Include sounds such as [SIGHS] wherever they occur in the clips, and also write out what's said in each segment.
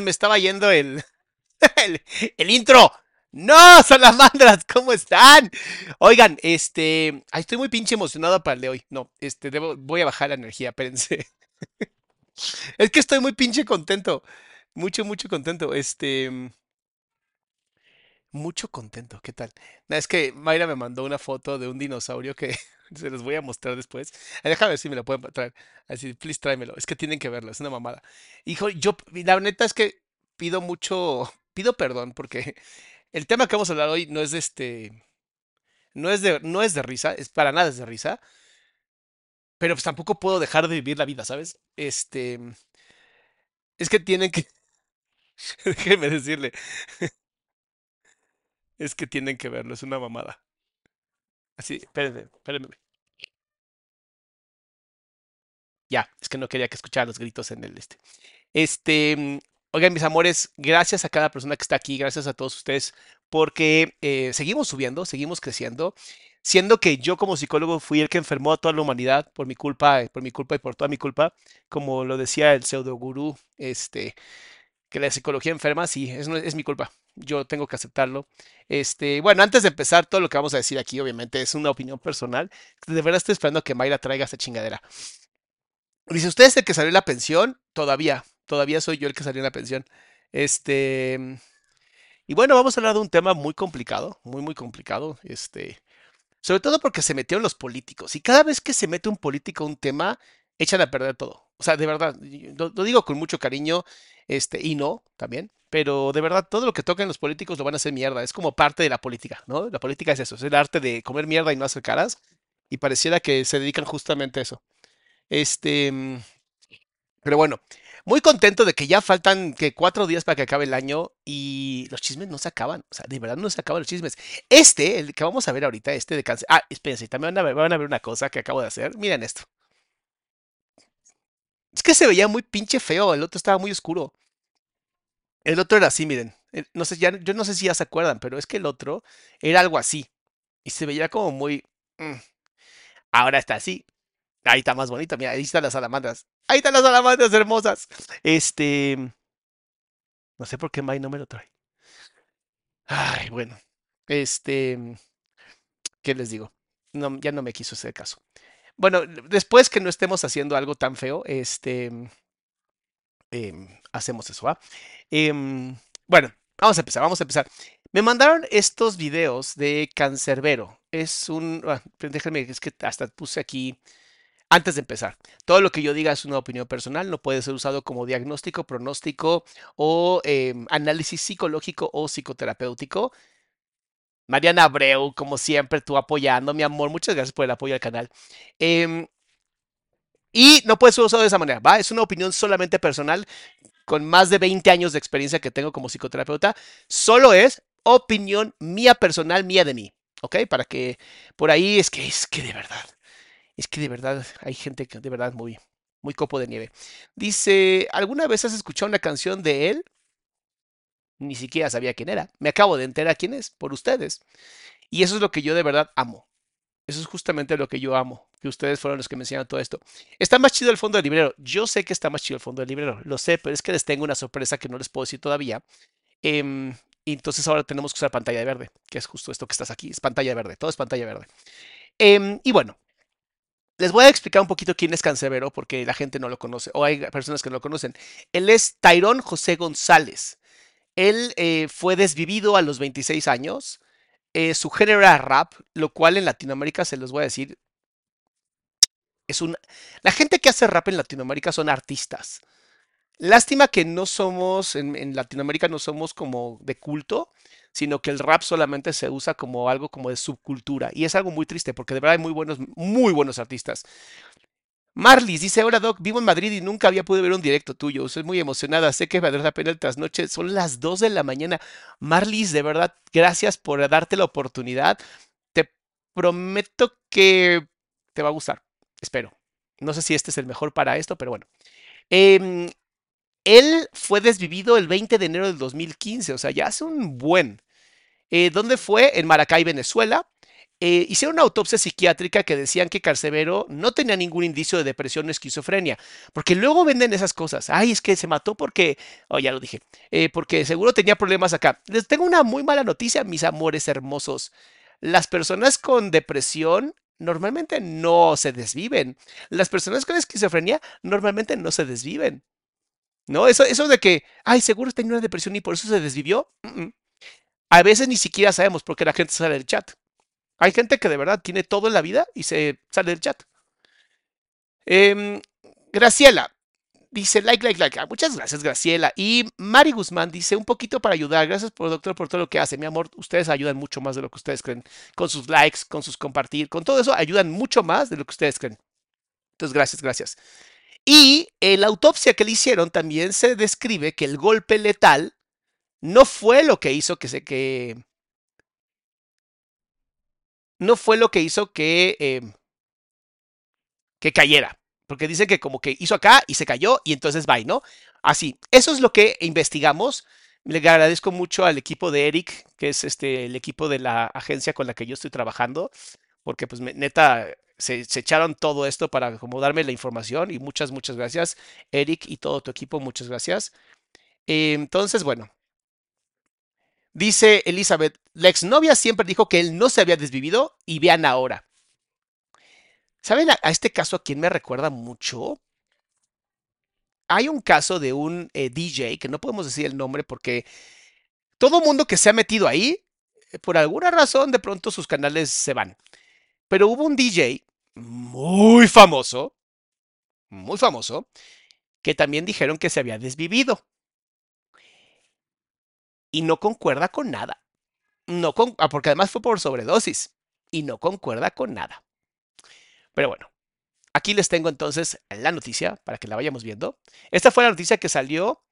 Me estaba yendo [LAUGHS] el, el, intro. ¡No! ¡Salamandras! ¿Cómo están? Oigan, este. Estoy muy pinche emocionado para el de hoy. No, este, voy a bajar la energía, espérense. [LAUGHS] Es que estoy muy pinche contento. Mucho, mucho contento. Este. Mucho contento, ¿qué tal? Es que Mayra me mandó una foto de un dinosaurio que se los voy a mostrar después. Déjame ver si me la pueden traer. Así, please tráemelo. Es que tienen que verlo, es una mamada. Hijo, yo, la neta es que pido mucho, [LAUGHS] pido perdón porque [LAUGHS] el tema que vamos a hablar hoy no es de este, no es de, no es de risa, es para nada es de risa, pero pues tampoco puedo dejar de vivir la vida, ¿sabes? Este, es que tienen que, [LAUGHS] déjenme decirle, es que tienen que verlo, es una mamada. Así, espérenme, espérenme. Ya, es que no quería que escuchara los gritos en el este. Este, mm, oigan, mis amores, gracias a cada persona que está aquí, gracias a todos ustedes, porque eh, seguimos subiendo, seguimos creciendo, siendo que yo como psicólogo fui el que enfermó a toda la humanidad por mi culpa, por mi culpa y por toda mi culpa, como lo decía el pseudo gurú, este, que la psicología enferma, sí, es, es mi culpa. Yo tengo que aceptarlo. Este, bueno, antes de empezar, todo lo que vamos a decir aquí, obviamente, es una opinión personal. De verdad estoy esperando que Mayra traiga esta chingadera. Dice, ¿usted es el que salió en la pensión? Todavía, todavía soy yo el que salió en la pensión. Este. Y bueno, vamos a hablar de un tema muy complicado, muy, muy complicado. Este. Sobre todo porque se metieron los políticos. Y cada vez que se mete un político a un tema, echan a perder todo. O sea, de verdad, lo, digo con mucho cariño, este, y no, también. Pero de verdad, todo lo que tocan los políticos lo van a hacer mierda. Es como parte de la política, ¿no? La política es eso, es el arte de comer mierda y no hacer caras. Y pareciera que se dedican justamente a eso. Este. mm, Pero bueno, muy contento de que ya faltan que cuatro días para que acabe el año y los chismes no se acaban. O sea, de verdad no se acaban los chismes. Este, el que vamos a ver ahorita, este de cáncer. Ah, espérense, también van a ver, van a ver una cosa que acabo de hacer. Miren esto. Es que se veía muy pinche feo, el otro estaba muy oscuro. El otro era así, miren. El- No sé, yo no sé si ya se acuerdan, pero es que el otro era algo así. Y se veía como muy... mm. Ahora está así. Ahí está más bonito, mira, ahí están las salamandras. Ahí están las salamandras hermosas. Este... No sé por qué May no me lo trae. Ay, bueno. Este... ¿Qué les digo? No, ya no me quiso hacer caso. Bueno, después que no estemos haciendo algo tan feo, este... em, hacemos eso. Em, bueno, vamos a empezar, vamos a empezar. Me mandaron estos videos de Cancerbero. Es un. ah, déjenme, es que hasta puse aquí. Antes de empezar, todo lo que yo diga es una opinión personal, no puede ser usado como diagnóstico, pronóstico o em, análisis psicológico o psicoterapéutico. Mariana Abreu, como siempre, tú apoyando, mi amor. Muchas gracias por el apoyo al canal. Em, y no puede ser usado de esa manera, ¿va? Es una opinión solamente personal, con más de 20 años de experiencia que tengo como psicoterapeuta. Solo es opinión mía personal, mía de mí, ¿ok? Para que por ahí es que es que de verdad, es que de verdad hay gente que de verdad muy, muy copo de nieve. Dice, ¿alguna vez has escuchado una canción de él? Ni siquiera sabía quién era. Me acabo de enterar quién es, por ustedes. Y eso es lo que yo de verdad amo. Eso es justamente lo que yo amo, que ustedes fueron los que me enseñaron todo esto. Está más chido el fondo del librero. Yo sé que está más chido el fondo del librero, lo sé, pero es que les tengo una sorpresa que no les puedo decir todavía. Em, entonces ahora tenemos que usar pantalla de verde, que es justo esto que estás aquí, es pantalla verde, todo es pantalla verde. Em, y bueno, les voy a explicar un poquito quién es Cancerbero, porque la gente no lo conoce, o hay personas que no lo conocen. Él es Tyrón José González. Él eh, fue desvivido a los 26 años. Eh, su género era rap, lo cual en Latinoamérica se los voy a decir. Es un. La gente que hace rap en Latinoamérica son artistas. Lástima que no somos, en, en Latinoamérica no somos como de culto, sino que el rap solamente se usa como algo como de subcultura. Y es algo muy triste, porque de verdad hay muy buenos, muy buenos artistas. Marlis dice, hola Doc, vivo en Madrid y nunca había podido ver un directo tuyo. Estoy muy emocionada, sé que valdrá la pena el trasnoche. Son las 2 de la mañana. Marlis, de verdad, gracias por darte la oportunidad. Te prometo que te va a gustar. Espero. No sé si este es el mejor para esto, pero bueno. Em, él fue desvivido el 20 de enero del 2015, o sea, ya hace un buen. Eh, ¿Dónde fue? En Maracay, Venezuela. Eh, hicieron una autopsia psiquiátrica que decían que Carcevero no tenía ningún indicio de depresión o esquizofrenia, porque luego venden esas cosas. Ay, es que se mató porque, oh, ya lo dije, eh, porque seguro tenía problemas acá. Les tengo una muy mala noticia, mis amores hermosos. Las personas con depresión normalmente no se desviven. Las personas con esquizofrenia normalmente no se desviven. ¿No? Eso, eso de que, ay, seguro tenía una depresión y por eso se desvivió. Mm, mm. A veces ni siquiera sabemos por qué la gente sale del chat. Hay gente que de verdad tiene todo en la vida y se sale del chat. Em, Graciela dice like, like, like. Ah, muchas gracias, Graciela. Y Mari Guzmán dice un poquito para ayudar. Gracias por doctor por todo lo que hace. Mi amor, ustedes ayudan mucho más de lo que ustedes creen. Con sus likes, con sus compartir, con todo eso ayudan mucho más de lo que ustedes creen. Entonces, gracias, gracias. Y en la autopsia que le hicieron también se describe que el golpe letal no fue lo que hizo que se que no fue lo que hizo que, eh, que cayera. Porque dice que como que hizo acá y se cayó y entonces va, ¿no? Así. Eso es lo que investigamos. Le agradezco mucho al equipo de Eric, que es este, el equipo de la agencia con la que yo estoy trabajando, porque pues neta se, echaron todo esto para acomodarme la información y muchas, muchas gracias, Eric y todo tu equipo, muchas gracias. Entonces, bueno, Dice Elizabeth, la exnovia siempre dijo que él no se había desvivido y vean ahora. ¿Saben a, este caso a quién me recuerda mucho? Hay un caso de un eh, DJ, que no podemos decir el nombre porque todo mundo que se ha metido ahí, eh, por alguna razón de pronto sus canales se van. Pero hubo un DJ muy famoso, muy famoso, que también dijeron que se había desvivido y no concuerda con nada. No con, ah, porque además fue por sobredosis y no concuerda con nada. Pero bueno, aquí les tengo entonces la noticia para que la vayamos viendo. Esta fue la noticia que salió.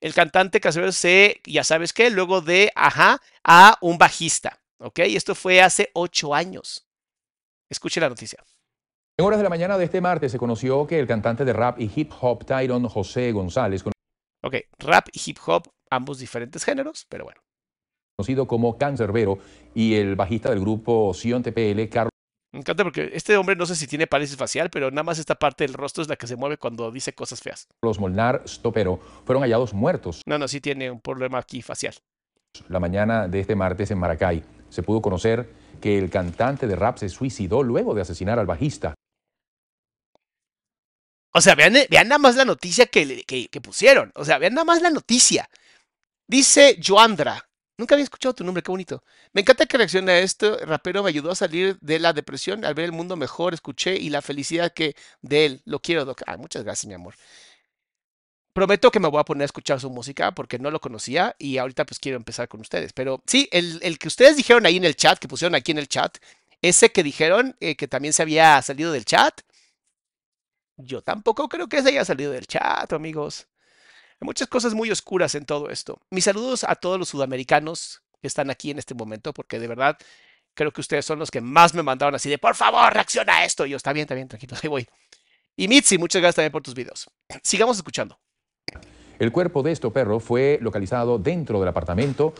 El cantante Casero se, ya sabes qué, luego de ajá a un bajista. ¿Ok? Esto fue hace ocho años. Escuche la noticia. En horas de la mañana de este martes se conoció que el cantante de rap y hip hop Tyron José González. Ok, rap y hip hop ambos diferentes géneros, pero bueno. Conocido como Cancerbero y el bajista del grupo Sion TPL, Carlos. Me encanta porque este hombre no sé si tiene parálisis facial, pero nada más esta parte del rostro es la que se mueve cuando dice cosas feas. Los Molnar Stopero fueron hallados muertos. No, no, sí tiene un problema aquí facial. La mañana de este martes en Maracay se pudo conocer que el cantante de rap se suicidó luego de asesinar al bajista. O sea, vean, vean nada más la noticia que, que, que pusieron. O sea, vean nada más la noticia. Dice Joandra, Nunca había escuchado tu nombre, qué bonito. Me encanta que reaccione a esto. rapero me ayudó a salir de la depresión, al ver el mundo mejor, escuché y la felicidad que de él. Lo quiero, Doc. Ay, muchas gracias, mi amor. Prometo que me voy a poner a escuchar su música porque no lo conocía y ahorita pues quiero empezar con ustedes. Pero sí, el, el que ustedes dijeron ahí en el chat, que pusieron aquí en el chat, ese que dijeron eh, que también se había salido del chat, yo tampoco creo que se haya salido del chat, amigos. Hay muchas cosas muy oscuras en todo esto. Mis saludos a todos los sudamericanos que están aquí en este momento, porque de verdad creo que ustedes son los que más me mandaron así de, por favor, reacciona a esto. Y yo, está bien, está bien, tranquilo, ahí voy. Y Mitzi, muchas gracias también por tus videos. [CLEARS THROAT] Sigamos escuchando. El cuerpo de este perro fue localizado dentro del apartamento.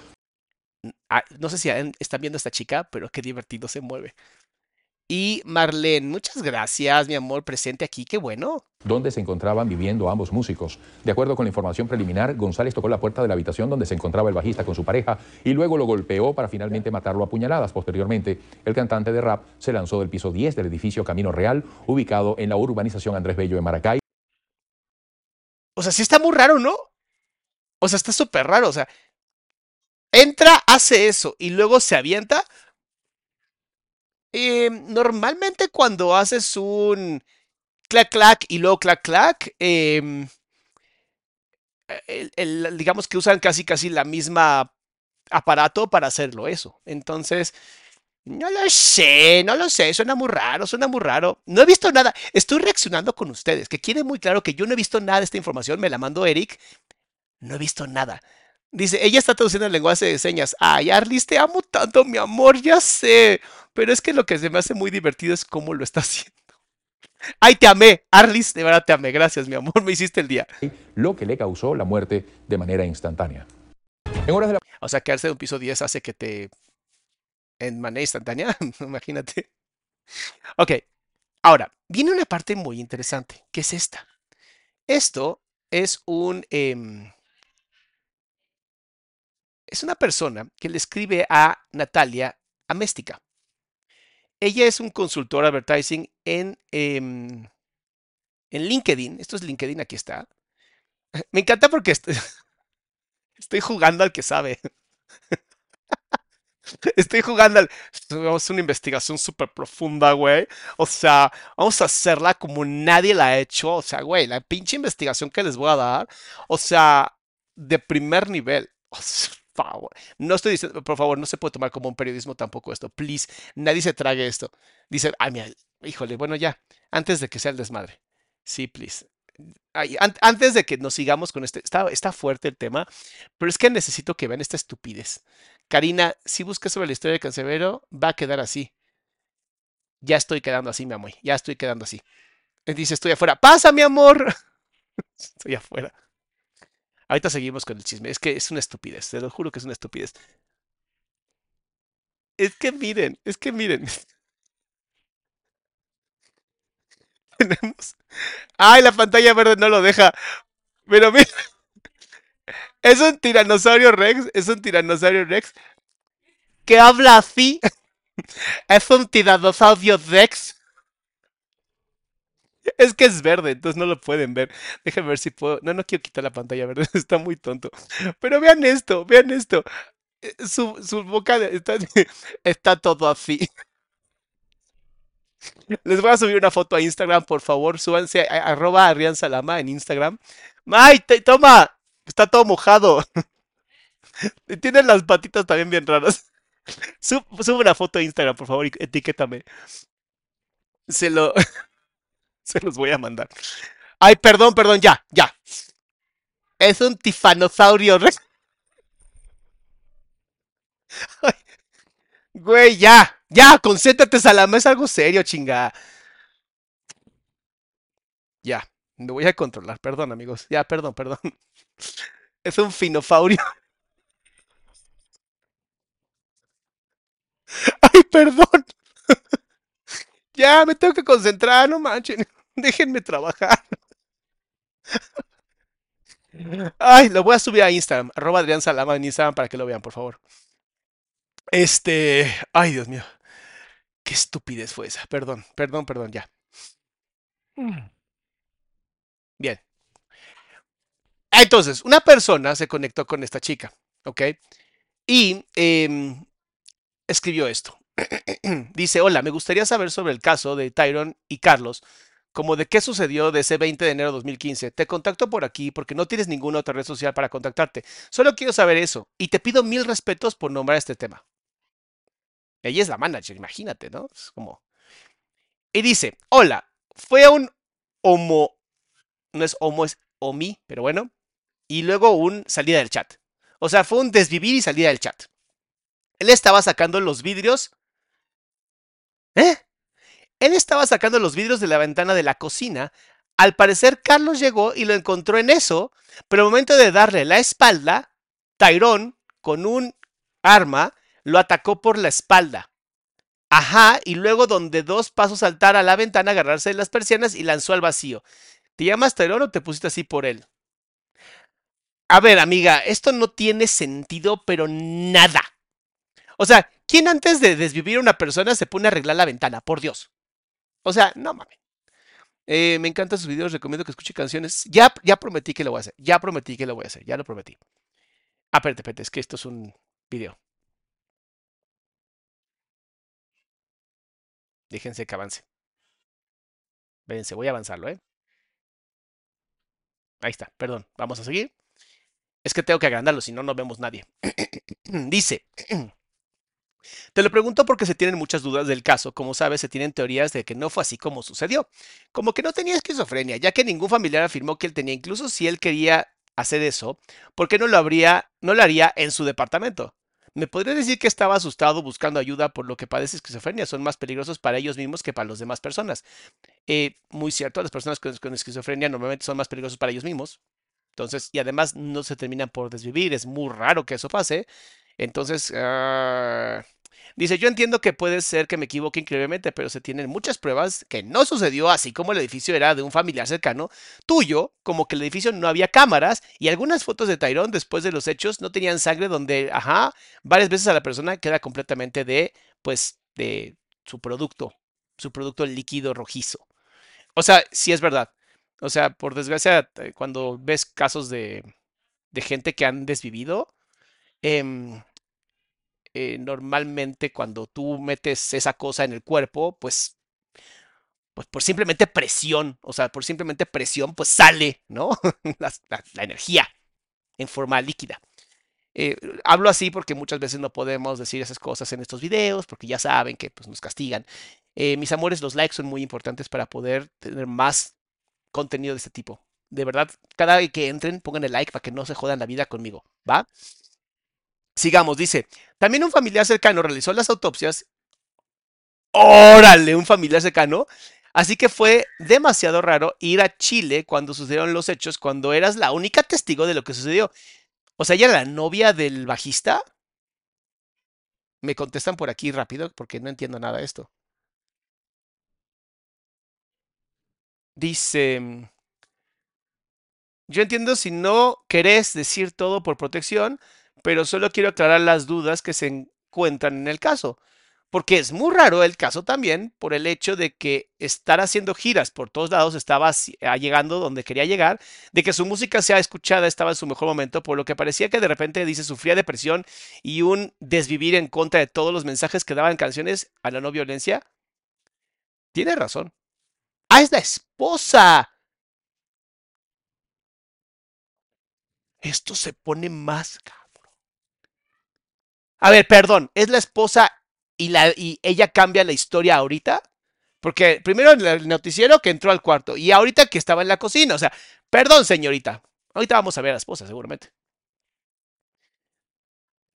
Ah, no sé si están viendo a esta chica, pero qué divertido se mueve. Y Marlene, muchas gracias, mi amor, presente aquí, qué bueno. Donde se encontraban viviendo ambos músicos. De acuerdo con la información preliminar, González tocó la puerta de la habitación donde se encontraba el bajista con su pareja y luego lo golpeó para finalmente matarlo a puñaladas. Posteriormente, el cantante de rap se lanzó del piso 10 del edificio Camino Real, ubicado en la urbanización Andrés Bello en Maracay. O sea, sí está muy raro, ¿no? O sea, está súper raro, o sea, entra, hace eso y luego se avienta Em, normalmente cuando haces un clac clac y luego clac clac, em, digamos que usan casi casi la misma aparato para hacerlo eso. Entonces, no lo sé, no lo sé, suena muy raro, suena muy raro. No he visto nada, estoy reaccionando con ustedes, que quiere muy claro que yo no he visto nada de esta información, me la mandó Eric, no he visto nada. Dice, ella está traduciendo el lenguaje de señas. Ay, Arlis, te amo tanto, mi amor, ya sé. Pero es que lo que se me hace muy divertido es cómo lo está [LAUGHS] haciendo. Ay, te amé, Arlis, de verdad te amé. Gracias, mi amor, me hiciste el día. Lo que le causó la muerte de manera instantánea. O sea, quedarse de un piso 10 hace que te... En manera instantánea, [LAUGHS] imagínate. Ok, ahora, viene una parte muy interesante, que es esta. Esto es un... Em, es una persona que le escribe a Natalia Améstica. Ella es un consultor advertising en, em, en LinkedIn. Esto es LinkedIn, aquí está. [LAUGHS] Me encanta porque [LAUGHS] estoy, jugando al que sabe. [LAUGHS] Estoy jugando al... Vamos a una investigación súper profunda, güey. O sea, vamos a hacerla como nadie la ha hecho. O sea, güey, la pinche investigación que les voy a dar. O sea, de primer nivel. O sea, favor. No estoy diciendo, por favor, no se puede tomar como un periodismo tampoco esto. Please, nadie se trague esto. Dice, ay, mira, híjole, bueno, ya, antes de que sea el desmadre. Sí, please. antes de que nos sigamos con este, está, fuerte el tema, pero es que necesito que vean esta estupidez. Karina, si buscas sobre la historia de Cancerbero, va a quedar así. Ya estoy quedando así, mi amor, ya estoy quedando así. Dice, estoy afuera. ¡Pasa, mi amor! [LAUGHS] estoy afuera. Ahorita seguimos con el chisme. Es que es una estupidez, te lo juro que es una estupidez. Es que miren, es que miren. [LAUGHS] Tenemos. ¡Ay, la pantalla verde no lo deja! Pero mira. [LAUGHS] Es un tiranosaurio Rex. Es un tiranosaurio Rex. Que habla así. [LAUGHS] Es un tiranosaurio Rex es que es verde, entonces no lo pueden ver. Déjenme ver si puedo. No, no quiero quitar la pantalla verde, [LAUGHS] está muy tonto. Pero vean esto, vean esto. Eh, su, su boca está, [LAUGHS] está todo así. [LAUGHS] Les voy a subir una foto a Instagram, por favor. Súbanse a, arroba Rian Salama en Instagram. ¡Ay, toma! Está todo mojado. Tienen las patitas también bien raras. Sub, sube una foto a Instagram, por favor, y etiquétame. Se lo. [LAUGHS] Se los voy a mandar. Ay, perdón, perdón, ya, ya. Es un tifanosaurio [LAUGHS] güey, ya, ya, concéntrate, Salama, es algo serio, chinga. Ya, me voy a controlar, perdón, amigos. Ya, perdón, perdón. [LAUGHS] Es un finofaurio. Ay, perdón. Ya, me tengo que concentrar, no manchen. [LAUGHS] Déjenme trabajar. Ay, lo voy a subir a Instagram, arroba Adrián Salama en Instagram para que lo vean, por favor. Este. Ay, Dios mío. Qué estupidez fue esa. Perdón, perdón, perdón, ya. Bien. Entonces, una persona se conectó con esta chica, ¿ok? Y em, escribió esto. [CLEARS THROAT] Dice, hola, me gustaría saber sobre el caso de Tyron y Carlos, como de qué sucedió de ese 20 de enero de 2015. Te contacto por aquí porque no tienes ninguna otra red social para contactarte. Solo quiero saber eso y te pido mil respetos por nombrar este tema. Ella es la manager, imagínate, ¿no? Es como... Y dice, hola, fue un homo, no es homo, es omi, pero bueno, y luego un salida del chat. O sea, fue un desvivir y salida del chat. Él estaba sacando los vidrios. ¿Eh? Él estaba sacando los vidrios de la ventana de la cocina. Al parecer, Carlos llegó y lo encontró en eso, pero al momento de darle la espalda, Tyrone, con un arma, lo atacó por la espalda. Ajá, y luego donde dos pasos saltar a la ventana, agarrarse de las persianas y lanzó al vacío. ¿Te llamas Tyrone o te pusiste así por él? A ver, amiga, esto no tiene sentido, pero nada. O sea, ¿quién antes de desvivir a una persona se pone a arreglar la ventana? Por Dios. O sea, no mames. Eh, me encantan sus videos, recomiendo que escuche canciones. Ya, ya prometí que lo voy a hacer. Ya prometí que lo voy a hacer. Ya lo prometí. Ah, espérate, es que esto es un video. Déjense que avance. Véanse, voy a avanzarlo, ¿eh? Ahí está, perdón. Vamos a seguir. Es que tengo que agrandarlo, si no, no vemos nadie. [CLEARS THROAT] Dice, [CLEARS THROAT] te lo pregunto porque se tienen muchas dudas del caso. Como sabes, se tienen teorías de que no fue así como sucedió. Como que no tenía esquizofrenia, ya que ningún familiar afirmó que él tenía, incluso si él quería hacer eso, ¿por qué no lo habría, no lo haría en su departamento? ¿Me podría decir que estaba asustado buscando ayuda por lo que padece esquizofrenia? Son más peligrosos para ellos mismos que para las demás personas. Eh, muy cierto, las personas con, esquizofrenia normalmente son más peligrosos para ellos mismos. Entonces, y además no se terminan por desvivir, es muy raro que eso pase. Entonces, uh, dice, yo entiendo que puede ser que me equivoque increíblemente, pero se tienen muchas pruebas que no sucedió así como el edificio era de un familiar cercano tuyo, como que el edificio no había cámaras y algunas fotos de Tyrone después de los hechos no tenían sangre donde, ajá, varias veces a la persona queda completamente de, pues, de su producto, su producto líquido rojizo. O sea, sí es verdad. O sea, por desgracia, eh, cuando ves casos de, de gente que han desvivido, eh, eh, normalmente cuando tú metes esa cosa en el cuerpo, pues, pues por simplemente presión, o sea, por simplemente presión, pues sale, ¿no? [LAUGHS] la, la, energía en forma líquida. Eh, hablo así porque muchas veces no podemos decir esas cosas en estos videos, porque ya saben que pues, nos castigan. Eh, mis amores, los likes son muy importantes para poder tener más contenido de este tipo. De verdad, cada vez que entren, pongan el like para que no se jodan la vida conmigo, ¿va? Sigamos, dice, también un familiar cercano realizó las autopsias. Órale, un familiar cercano. Así que fue demasiado raro ir a Chile cuando sucedieron los hechos, cuando eras la única testigo de lo que sucedió. O sea, ella era la novia del bajista. Me contestan por aquí rápido porque no entiendo nada de esto. Dice, yo entiendo si no querés decir todo por protección, pero solo quiero aclarar las dudas que se encuentran en el caso. Porque es muy raro el caso también por el hecho de que estar haciendo giras por todos lados estaba ah, llegando donde quería llegar, de que su música sea escuchada estaba en su mejor momento, por lo que parecía que de repente dice sufría depresión y un desvivir en contra de todos los mensajes que daban canciones a la no violencia. Tiene razón. ¡Ah, es la esposa! Esto se pone más cabrón. A ver, perdón, ¿es la esposa y, la, y ella cambia la historia ahorita? Porque primero el noticiero que entró al cuarto y ahorita que estaba en la cocina. O sea, perdón, señorita. Ahorita vamos a ver a la esposa, seguramente.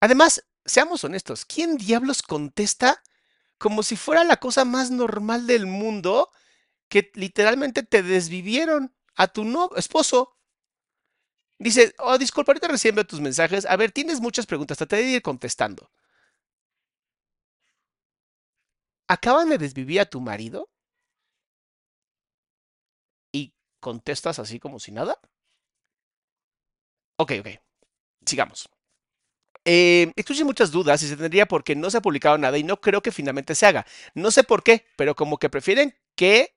Además, seamos honestos, ¿quién diablos contesta como si fuera la cosa más normal del mundo que literalmente te desvivieron a tu no esposo? Dice, oh, disculpa, ahorita recién veo tus mensajes. A ver, tienes muchas preguntas, traté de ir contestando. ¿Acaban de desvivir a tu marido? ¿Y contestas así como si nada? Ok, ok. Sigamos. Eh, muchas dudas y se tendría porque no se ha publicado nada y no creo que finalmente se haga. No sé por qué, pero como que prefieren que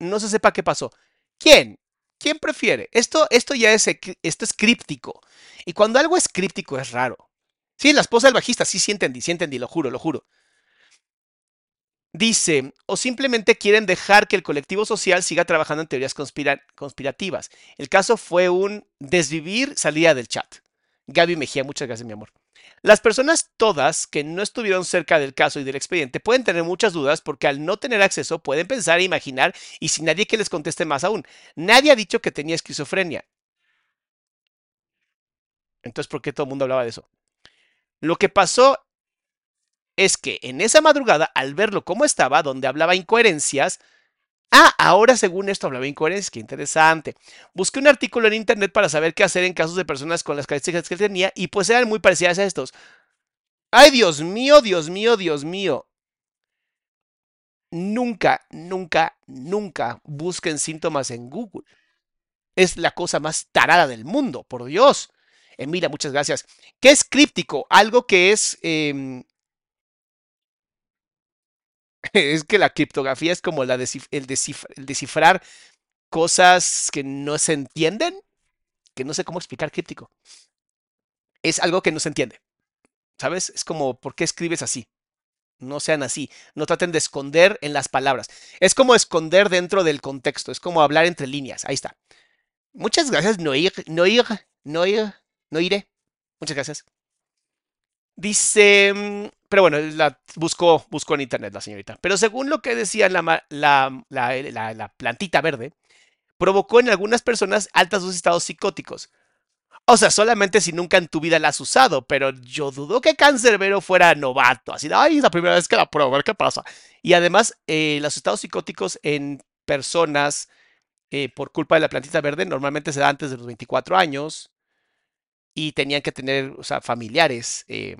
no se sepa qué pasó. ¿Quién? ¿Quién prefiere? Esto, esto ya es, esto es críptico. Y cuando algo es críptico es raro. Sí, la esposa del bajista, sí, sí entendí, sí entendí, lo juro, lo juro. Dice, o simplemente quieren dejar que el colectivo social siga trabajando en teorías conspirativas. El caso fue un desvivir salida del chat. Gaby Mejía, muchas gracias, mi amor. Las personas todas que no estuvieron cerca del caso y del expediente pueden tener muchas dudas porque al no tener acceso pueden pensar e imaginar y sin nadie que les conteste más aún. Nadie ha dicho que tenía esquizofrenia. Entonces, ¿por qué todo el mundo hablaba de eso? Lo que pasó es que en esa madrugada, al verlo como estaba, donde hablaba incoherencias, Ah, ahora según esto hablaba incoherencias, qué interesante. Busqué un artículo en internet para saber qué hacer en casos de personas con las características que tenía y pues eran muy parecidas a estos. Ay, Dios mío, Dios mío, Dios mío. Nunca, nunca, nunca busquen síntomas en Google. Es la cosa más tarada del mundo, por Dios. Emilia, muchas gracias. ¿Qué es críptico? Algo que es em, [LAUGHS] es que la criptografía es como la el, descifrar cosas que no se entienden, que no sé cómo explicar críptico. Es algo que no se entiende. ¿Sabes? Es como, ¿por qué escribes así? No sean así. No traten de esconder en las palabras. Es como esconder dentro del contexto. Es como hablar entre líneas. Ahí está. Muchas gracias, Noir. Noir. Noir. Noire. Muchas gracias. Dice, mm, pero bueno, la buscó, buscó en internet la señorita. Pero según lo que decía la, la, la, la plantita verde, provocó en algunas personas altos estados psicóticos. O sea, solamente si nunca en tu vida la has usado, pero yo dudo que Cancerbero fuera novato. Así de, ay, es la primera vez que la pruebo, a ver qué pasa. Y además, eh, los estados psicóticos en personas eh, por culpa de la plantita verde normalmente se da antes de los 24 años y tenían que tener, familiares. Eh.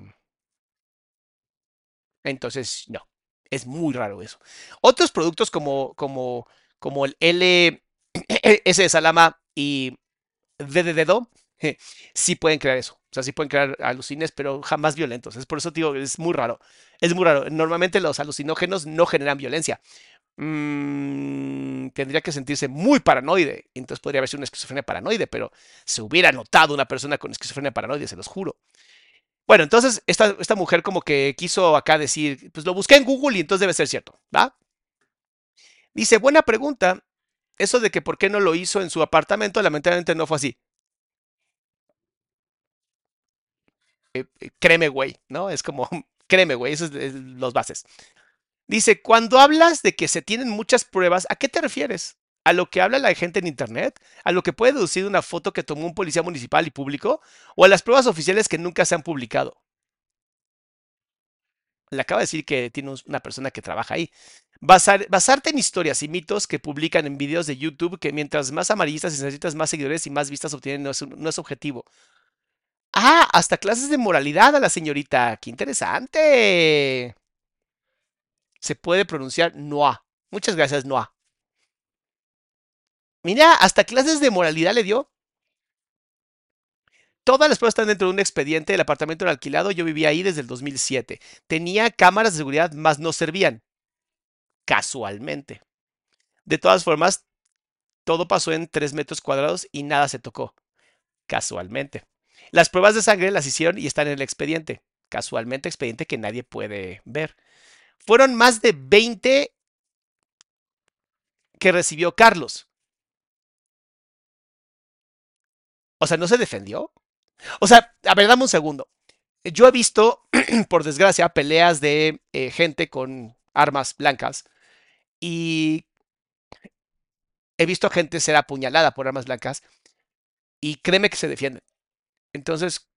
Entonces, no, es muy raro eso. Otros productos como, como, como el L, [CLEARS THROAT] S de Salama y D de dedo, sí pueden crear eso. O sea, sí pueden crear alucines, pero jamás violentos. Es por eso, digo, es muy raro. Es muy raro. Normalmente los alucinógenos no generan violencia. Mm, tendría que sentirse muy paranoide. Entonces podría haber sido una esquizofrenia paranoide, pero se hubiera notado una persona con esquizofrenia paranoide, se los juro. Bueno, entonces esta, esta mujer como que quiso acá decir, pues lo busqué en Google y entonces debe ser cierto, ¿va? Dice, buena pregunta. Eso de que por qué no lo hizo en su apartamento, lamentablemente no fue así. Eh, eh, créeme, güey, ¿no? Es como, [LAUGHS] créeme, güey, esos son los bases. Dice, cuando hablas de que se tienen muchas pruebas, ¿a qué te refieres? ¿A lo que habla la gente en Internet? ¿A lo que puede deducir una foto que tomó un policía municipal y público? ¿O a las pruebas oficiales que nunca se han publicado? Le acaba de decir que tiene una persona que trabaja ahí. basarte en historias y mitos que publican en videos de YouTube que mientras más amarillistas y necesitas más seguidores y más vistas obtienen no es, no es objetivo. Ah, hasta clases de moralidad a la señorita. ¡Qué interesante! se puede pronunciar Noa. Muchas gracias, Noa. Mira, hasta clases de moralidad le dio. Todas las pruebas están dentro de un expediente. El apartamento era alquilado. Yo vivía ahí desde el 2007. Tenía cámaras de seguridad, más no servían. Casualmente. De todas formas, todo pasó en 3 metros cuadrados y nada se tocó. Casualmente. Las pruebas de sangre las hicieron y están en el expediente. Casualmente, expediente que nadie puede ver. Fueron más de 20 que recibió Carlos. O sea, ¿no se defendió? O sea, a ver, dame un segundo. Yo he visto, [CLEARS THROAT] por desgracia, peleas de eh, gente con armas blancas y he visto gente ser apuñalada por armas blancas y créeme que se defienden. Entonces,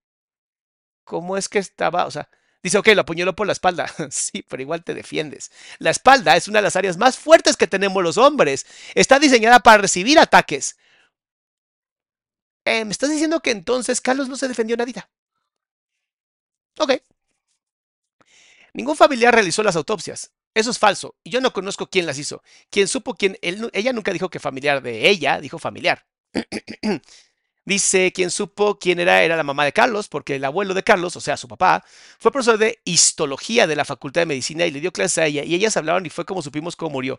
¿cómo es que estaba? O sea, Dice, ok, lo apuñaló por la espalda. [LAUGHS] sí, pero igual te defiendes. La espalda es una de las áreas más fuertes que tenemos los hombres. Está diseñada para recibir ataques. Eh, ¿Me estás diciendo que entonces Carlos no se defendió nadita? Ok. Ningún familiar realizó las autopsias. Eso es falso. Y yo no conozco quién las hizo. Quien supo quién. ella nunca dijo que familiar de ella, dijo familiar. [CLEARS THROAT] Dice, quien supo quién era, era la mamá de Carlos, porque el abuelo de Carlos, o sea, su papá, fue profesor de histología de la Facultad de Medicina y le dio clases a ella, y ellas hablaron y fue como supimos cómo murió.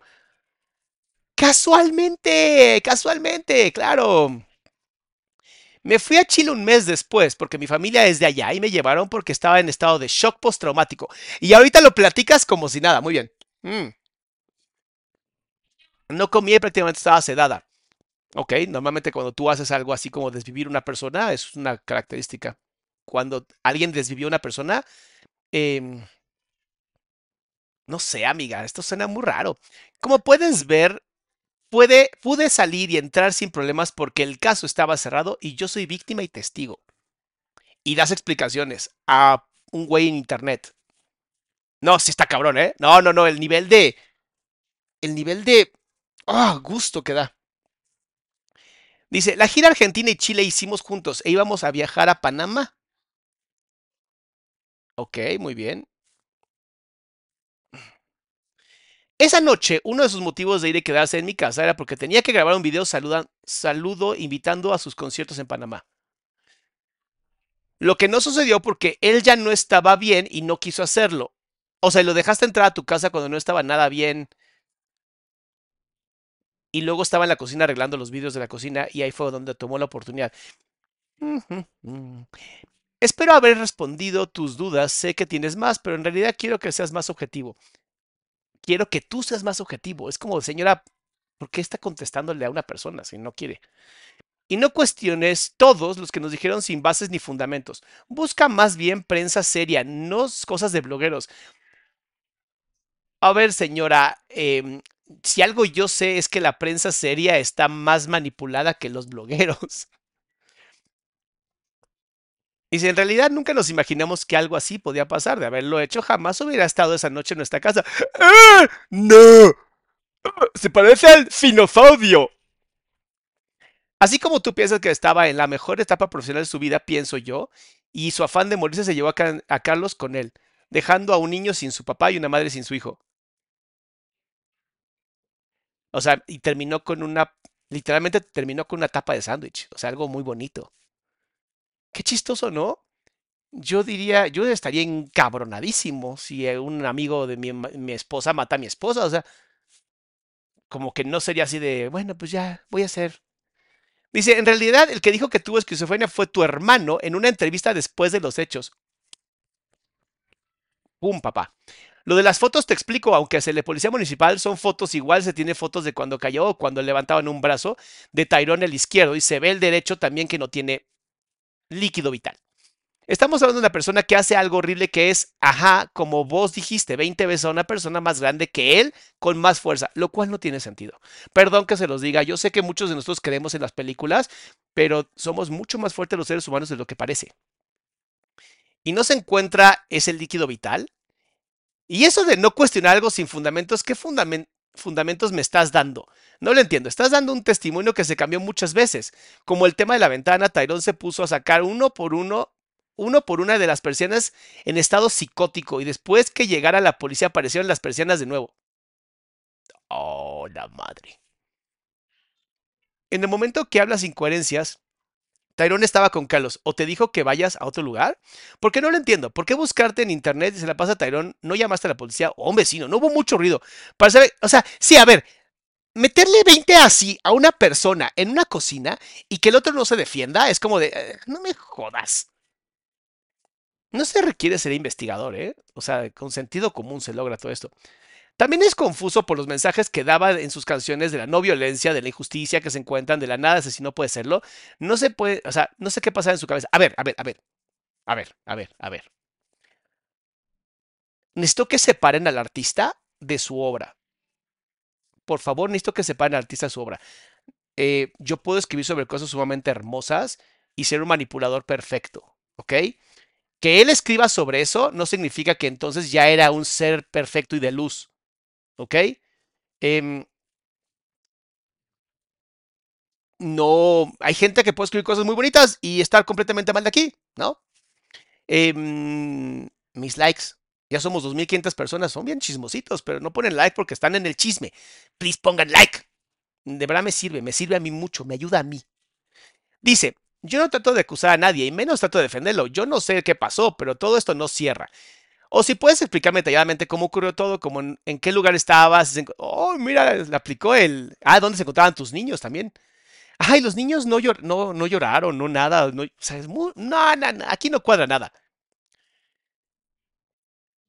Casualmente, casualmente, claro. Me fui a Chile un mes después porque mi familia es de allá y me llevaron porque estaba en estado de shock postraumático. Y ahorita lo platicas como si nada. Muy bien. Mm. No comí prácticamente estaba sedada. Ok, normalmente cuando tú haces algo así como desvivir una persona, es una característica. Cuando alguien desvivió una persona, em, no sé, amiga, esto suena muy raro. Como puedes ver, puede, pude salir y entrar sin problemas porque el caso estaba cerrado y yo soy víctima y testigo. Y das explicaciones a un güey en internet. No, sí está cabrón, ¿eh? No, no, no, el nivel de... El nivel de... Ah, gusto que da. Dice, la gira Argentina y Chile hicimos juntos e íbamos a viajar a Panamá. Ok, muy bien. Esa noche, uno de sus motivos de ir y quedarse en mi casa era porque tenía que grabar un video saludo invitando a sus conciertos en Panamá. Lo que no sucedió porque él ya no estaba bien y no quiso hacerlo. O sea, lo dejaste entrar a tu casa cuando no estaba nada bien. Y luego estaba en la cocina arreglando los vídeos de la cocina y ahí fue donde tomó la oportunidad. Espero haber respondido tus dudas. Sé que tienes más, pero en realidad quiero que seas más objetivo. Quiero que tú seas más objetivo. Es como, señora, ¿por qué está contestándole a una persona si no quiere? Y no cuestiones todos los que nos dijeron sin bases ni fundamentos. Busca más bien prensa seria, no cosas de blogueros. A ver, señora, eh, si algo yo sé es que la prensa seria está más manipulada que los blogueros. Y si en realidad nunca nos imaginamos que algo así podía pasar, de haberlo hecho, jamás hubiera estado esa noche en nuestra casa. ¡Ah! ¡No! Se parece al finofodio. Así como tú piensas que estaba en la mejor etapa profesional de su vida, pienso yo, y su afán de morirse se llevó a, a Carlos con él, dejando a un niño sin su papá y una madre sin su hijo. O sea, y terminó con una, literalmente terminó con una tapa de sándwich. O sea, algo muy bonito. Qué chistoso, ¿no? Yo diría, yo estaría encabronadísimo si un amigo de mi, esposa mata a mi esposa. O sea, como que no sería así de, bueno, pues ya voy a hacer. Dice, en realidad el que dijo que tuvo esquizofrenia fue tu hermano en una entrevista después de los hechos. ¡Pum, papá! Lo de las fotos te explico, aunque se le policía municipal, son fotos igual, se tiene fotos de cuando cayó o cuando levantaban un brazo de Tyrone el izquierdo y se ve el derecho también que no tiene líquido vital. Estamos hablando de una persona que hace algo horrible que es, ajá, como vos dijiste, 20 veces a una persona más grande que él con más fuerza, lo cual no tiene sentido. Perdón que se los diga, yo sé que muchos de nosotros creemos en las películas, pero somos mucho más fuertes los seres humanos de lo que parece. Y no se encuentra ese líquido vital, y eso de no cuestionar algo sin fundamentos, ¿qué fundamentos me estás dando? No lo entiendo. Estás dando un testimonio que se cambió muchas veces. Como el tema de la ventana, Tyrone se puso a sacar uno por uno, uno por una de las persianas en estado psicótico. Y después que llegara la policía aparecieron las persianas de nuevo. Oh, la madre. En el momento que hablas incoherencias, Tyrone estaba con Carlos o te dijo que vayas a otro lugar? ¿Por qué no lo entiendo? ¿Por qué buscarte en internet y se la pasa a Tyrone? No llamaste a la policía o a un vecino, no hubo mucho ruido. Para saber, o sea, sí, a ver, meterle 20 así a una persona en una cocina y que el otro no se defienda es como de, eh, no me jodas. No se requiere ser investigador, ¿eh? O sea, con sentido común se logra todo esto. También es confuso por los mensajes que daba en sus canciones de la no violencia, de la injusticia que se encuentran, de la nada no puede serlo. No se puede, o sea, no sé qué pasa en su cabeza. A ver, a ver, a ver. A ver, a ver, a ver. Necesito que separen al artista de su obra. Por favor, necesito que separen al artista de su obra. Eh, yo puedo escribir sobre cosas sumamente hermosas y ser un manipulador perfecto, ¿ok? Que él escriba sobre eso no significa que entonces ya era un ser perfecto y de luz. ¿Ok? Em, no, hay gente que puede escribir cosas muy bonitas y estar completamente mal de aquí, ¿no? Em, mis likes, ya somos 2.500 personas, son bien chismositos, pero no ponen like porque están en el chisme. Please pongan like. De verdad me sirve, me sirve a mí mucho, me ayuda a mí. Dice, yo no trato de acusar a nadie y menos trato de defenderlo. Yo no sé qué pasó, pero todo esto no cierra. O si puedes explicarme detalladamente cómo ocurrió todo, como en, qué lugar estabas. Oh, mira, le aplicó el. Ah, ¿dónde se encontraban tus niños también? Ay, los niños no, llor- no, no lloraron, no nada, no, no, no, no, aquí no cuadra nada.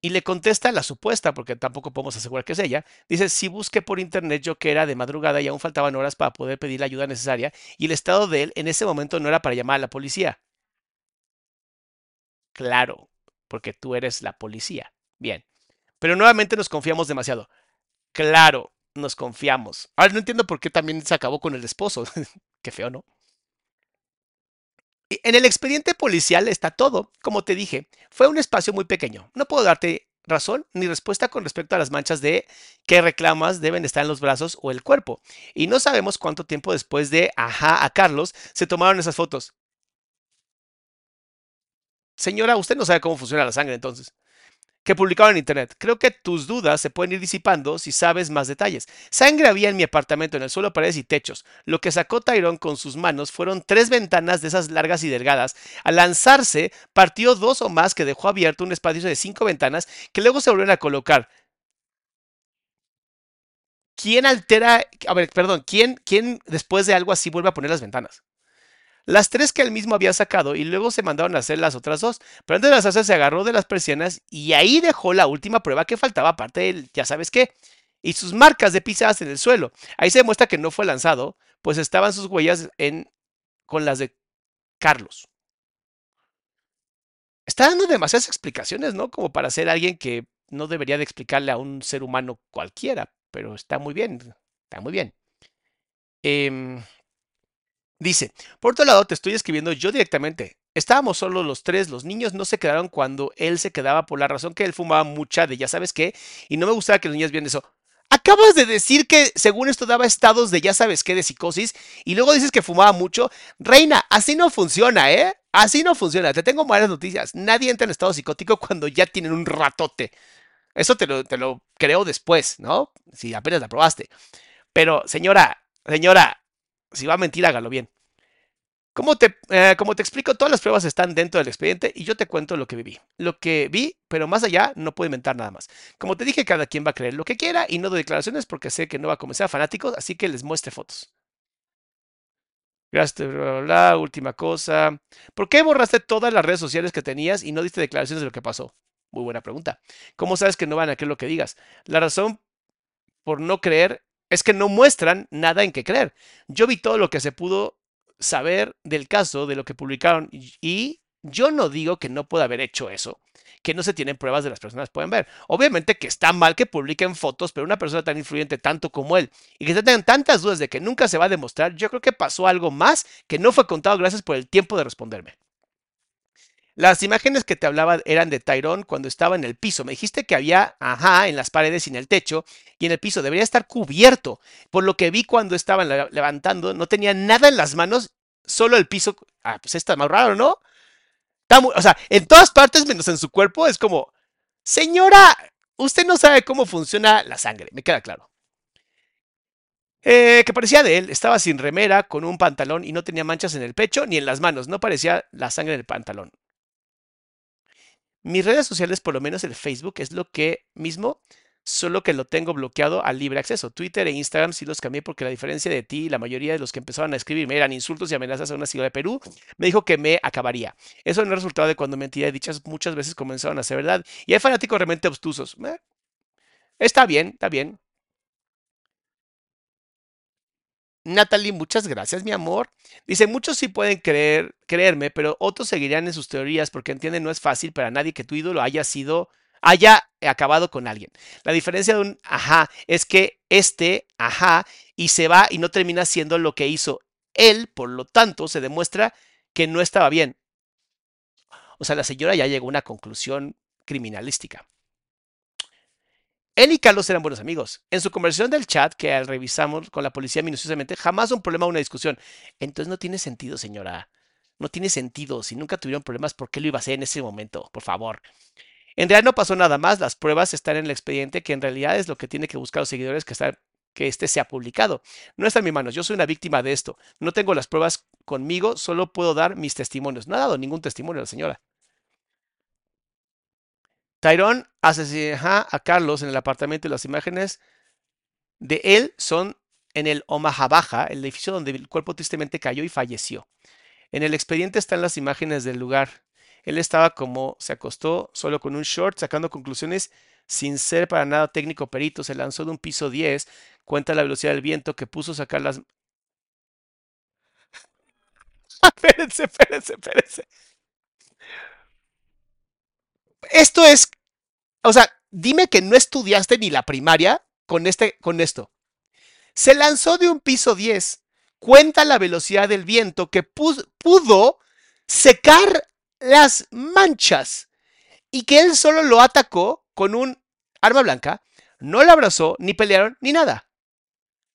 Y le contesta la supuesta, porque tampoco podemos asegurar que es ella. Dice, si busqué por internet yo que era de madrugada y aún faltaban horas para poder pedir la ayuda necesaria y el estado de él en ese momento no era para llamar a la policía. Claro, porque tú eres la policía. Bien. Pero nuevamente nos confiamos demasiado. Claro, nos confiamos. Ahora no entiendo por qué también se acabó con el esposo. [LAUGHS] Qué feo, ¿no? En el expediente policial está todo. Como te dije, fue un espacio muy pequeño. No puedo darte razón ni respuesta con respecto a las manchas de qué reclamas deben estar en los brazos o el cuerpo. Y no sabemos cuánto tiempo después de ajá a Carlos se tomaron esas fotos. Señora, usted no sabe cómo funciona la sangre entonces. Que publicaron en internet. Creo que tus dudas se pueden ir disipando si sabes más detalles. Sangre había en mi apartamento, en el suelo, paredes y techos. Lo que sacó Tyrone con sus manos fueron tres ventanas de esas largas y delgadas. Al lanzarse, partió dos o más que dejó abierto un espacio de cinco ventanas que luego se volvieron a colocar. ¿Quién altera, a ver, perdón, quién, quién después de algo así vuelve a poner las ventanas? Las tres que él mismo había sacado y luego se mandaron a hacer las otras dos. Pero antes de las hacer se agarró de las persianas y ahí dejó la última prueba que faltaba, aparte del ya sabes qué, y sus marcas de pisadas en el suelo. Ahí se demuestra que no fue lanzado, pues estaban sus huellas en, con las de Carlos. Está dando demasiadas explicaciones, ¿no? Como para ser alguien que no debería de explicarle a un ser humano cualquiera, pero está muy bien, está muy bien. Em, Dice, por otro lado, te estoy escribiendo yo directamente. Estábamos solo los tres, los niños no se quedaron cuando él se quedaba por la razón que él fumaba mucha de ya sabes qué, y no me gustaba que los niños vieran eso. Acabas de decir que según esto daba estados de ya sabes qué de psicosis y luego dices que fumaba mucho. Reina, así no funciona, ¿eh? Así no funciona. Te tengo malas noticias. Nadie entra en estado psicótico cuando ya tienen un ratote. Eso te lo, te lo creo después, ¿no? Si apenas la probaste. Pero, señora, señora, si va a mentir, hágalo bien. Como te, eh, como te explico, todas las pruebas están dentro del expediente y yo te cuento lo que viví. Lo que vi, pero más allá no puedo inventar nada más. Como te dije, cada quien va a creer lo que quiera y no doy declaraciones porque sé que no va a comenzar a fanáticos, así que les muestre fotos. Gracias, bla, bla, bla, última cosa. ¿Por qué borraste todas las redes sociales que tenías y no diste declaraciones de lo que pasó? Muy buena pregunta. ¿Cómo sabes que no van a creer lo que digas? La razón por no creer es que no muestran nada en qué creer. Yo vi todo lo que se pudo saber del caso, de lo que publicaron, y- yo no digo que no pueda haber hecho eso, que no se tienen pruebas de las personas pueden ver. Obviamente que está mal que publiquen fotos, pero una persona tan influyente tanto como él y que tengan tantas dudas de que nunca se va a demostrar, yo creo que pasó algo más que no fue contado gracias por el tiempo de responderme. Las imágenes que te hablaba eran de Tyrone cuando estaba en el piso. Me dijiste que había, ajá, en las paredes y en el techo y en el piso. Debería estar cubierto. Por lo que vi cuando estaban levantando, no tenía nada en las manos, solo el piso. Ah, pues está más raro, ¿no? Está muy- o sea, en todas partes menos en su cuerpo es como, señora, usted no sabe cómo funciona la sangre, me queda claro. Eh, que parecía de él, estaba sin remera, con un pantalón y no tenía manchas en el pecho ni en las manos, no parecía la sangre en el pantalón. Mis redes sociales, por lo menos el Facebook, es lo que mismo, solo que lo tengo bloqueado al libre acceso. Twitter e Instagram sí los cambié porque la diferencia de ti y la mayoría de los que empezaban a escribirme eran insultos y amenazas a una ciudad de Perú, me dijo que me acabaría. Eso no es resultado de cuando mentiras dichas muchas veces comenzaron a ser verdad. Y hay fanáticos realmente obtusos. Eh, está bien, está bien. Natalie, muchas gracias, mi amor. Dice, muchos sí pueden creer, creerme, pero otros seguirían en sus teorías porque entienden no es fácil para nadie que tu ídolo haya sido, haya acabado con alguien. La diferencia de un ajá es que este ajá y se va y no termina siendo lo que hizo él, por lo tanto, se demuestra que no estaba bien. O sea, la señora ya llegó a una conclusión criminalística. Él y Carlos eran buenos amigos. En su conversación del chat, que revisamos con la policía minuciosamente, jamás un problema o una discusión. Entonces no tiene sentido, señora. No tiene sentido. Si nunca tuvieron problemas, ¿por qué lo iba a hacer en ese momento? Por favor. En realidad no pasó nada más. Las pruebas están en el expediente, que en realidad es lo que tiene que buscar los seguidores que, este sea publicado. No está en mis manos. Yo soy una víctima de esto. No tengo las pruebas conmigo, solo puedo dar mis testimonios. No ha dado ningún testimonio la señora. Tyrone asesina a Carlos en el apartamento y las imágenes de él son en el Omaha Baja, el edificio donde el cuerpo tristemente cayó y falleció. En el expediente están las imágenes del lugar. Él estaba como se acostó solo con un short, sacando conclusiones sin ser para nada técnico perito. Se lanzó de un piso 10, cuenta la velocidad del viento que puso sacar las... [LAUGHS] espérense, espérense, espérense. Esto es, o sea, dime que no estudiaste ni la primaria con, este, con esto. Se lanzó de un piso 10. Cuenta la velocidad del viento que pudo secar las manchas y que él solo lo atacó con un arma blanca, no lo abrazó, ni pelearon, ni nada.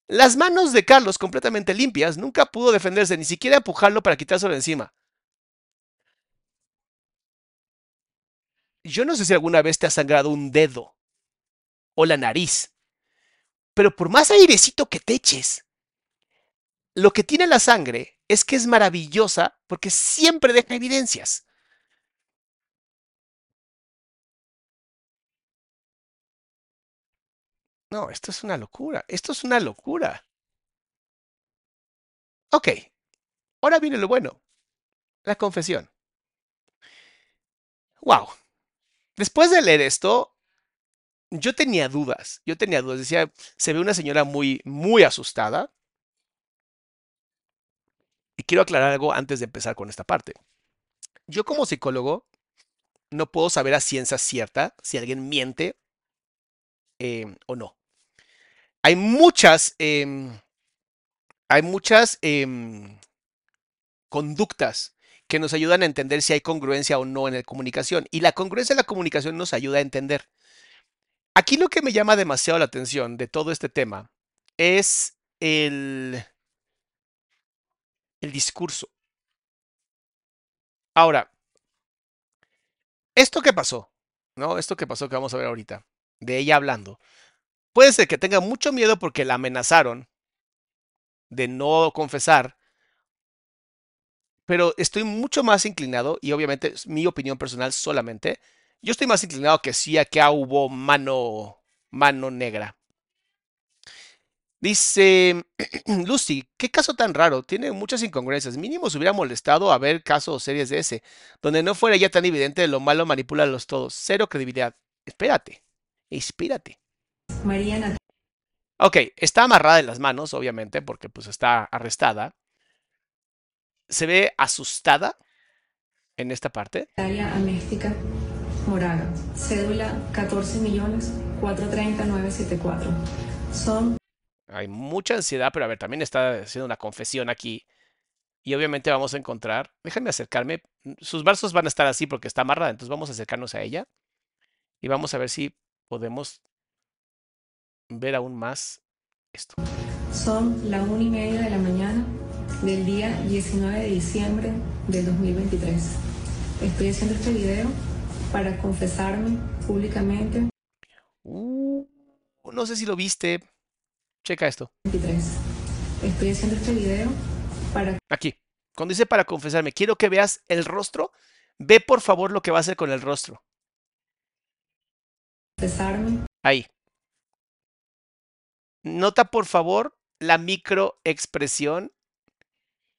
Las manos de Carlos, completamente limpias, nunca pudo defenderse, ni siquiera empujarlo para quitárselo encima. Yo no sé si alguna vez te ha sangrado un dedo o la nariz, pero por más airecito que te eches, lo que tiene la sangre es que es maravillosa porque siempre deja evidencias. No, esto es una locura. Esto es una locura. Ok, ahora viene lo bueno. La confesión. Wow. Después de leer esto, yo tenía dudas. Yo tenía dudas. Decía, se ve una señora muy, muy asustada. Y quiero aclarar algo antes de empezar con esta parte. Yo como psicólogo no puedo saber a ciencia cierta si alguien miente em, o no. Hay muchas, em, hay muchas em, conductas que nos ayudan a entender si hay congruencia o no en la comunicación. Y la congruencia en la comunicación nos ayuda a entender. Aquí lo que me llama demasiado la atención de todo este tema es el, el discurso. Ahora, esto que pasó, ¿no? Esto que pasó que vamos a ver ahorita, de ella hablando, puede ser que tenga mucho miedo porque la amenazaron de no confesar, pero estoy mucho más inclinado, y obviamente es mi opinión personal solamente, yo estoy más inclinado que sí a que hubo mano, mano negra. Dice [CLEARS THROAT] Lucy, qué caso tan raro, tiene muchas incongruencias. Mínimo se hubiera molestado a ver casos o series de ese, donde no fuera ya tan evidente de lo malo manipula a los todos. Cero credibilidad. Espérate, espérate. Mariana. Ok, está amarrada en las manos, obviamente, porque pues está arrestada. Se ve asustada en esta parte. Área Moraga, cédula 14 millones 430 Son hay mucha ansiedad, pero a ver, también está haciendo una confesión aquí. Y obviamente vamos a encontrar, déjame acercarme, sus brazos van a estar así porque está amarrada, entonces vamos a acercarnos a ella y vamos a ver si podemos ver aún más esto. Son la una y media de la mañana del día 19 de diciembre del 2023. Estoy haciendo este video para confesarme públicamente. Uh, no sé si lo viste, Checa esto. Estoy haciendo este video para... Aquí. Cuando dice para confesarme, quiero que veas el rostro. Ve por favor lo que va a hacer con el rostro. Confesarme. Ahí. Nota por favor la microexpresión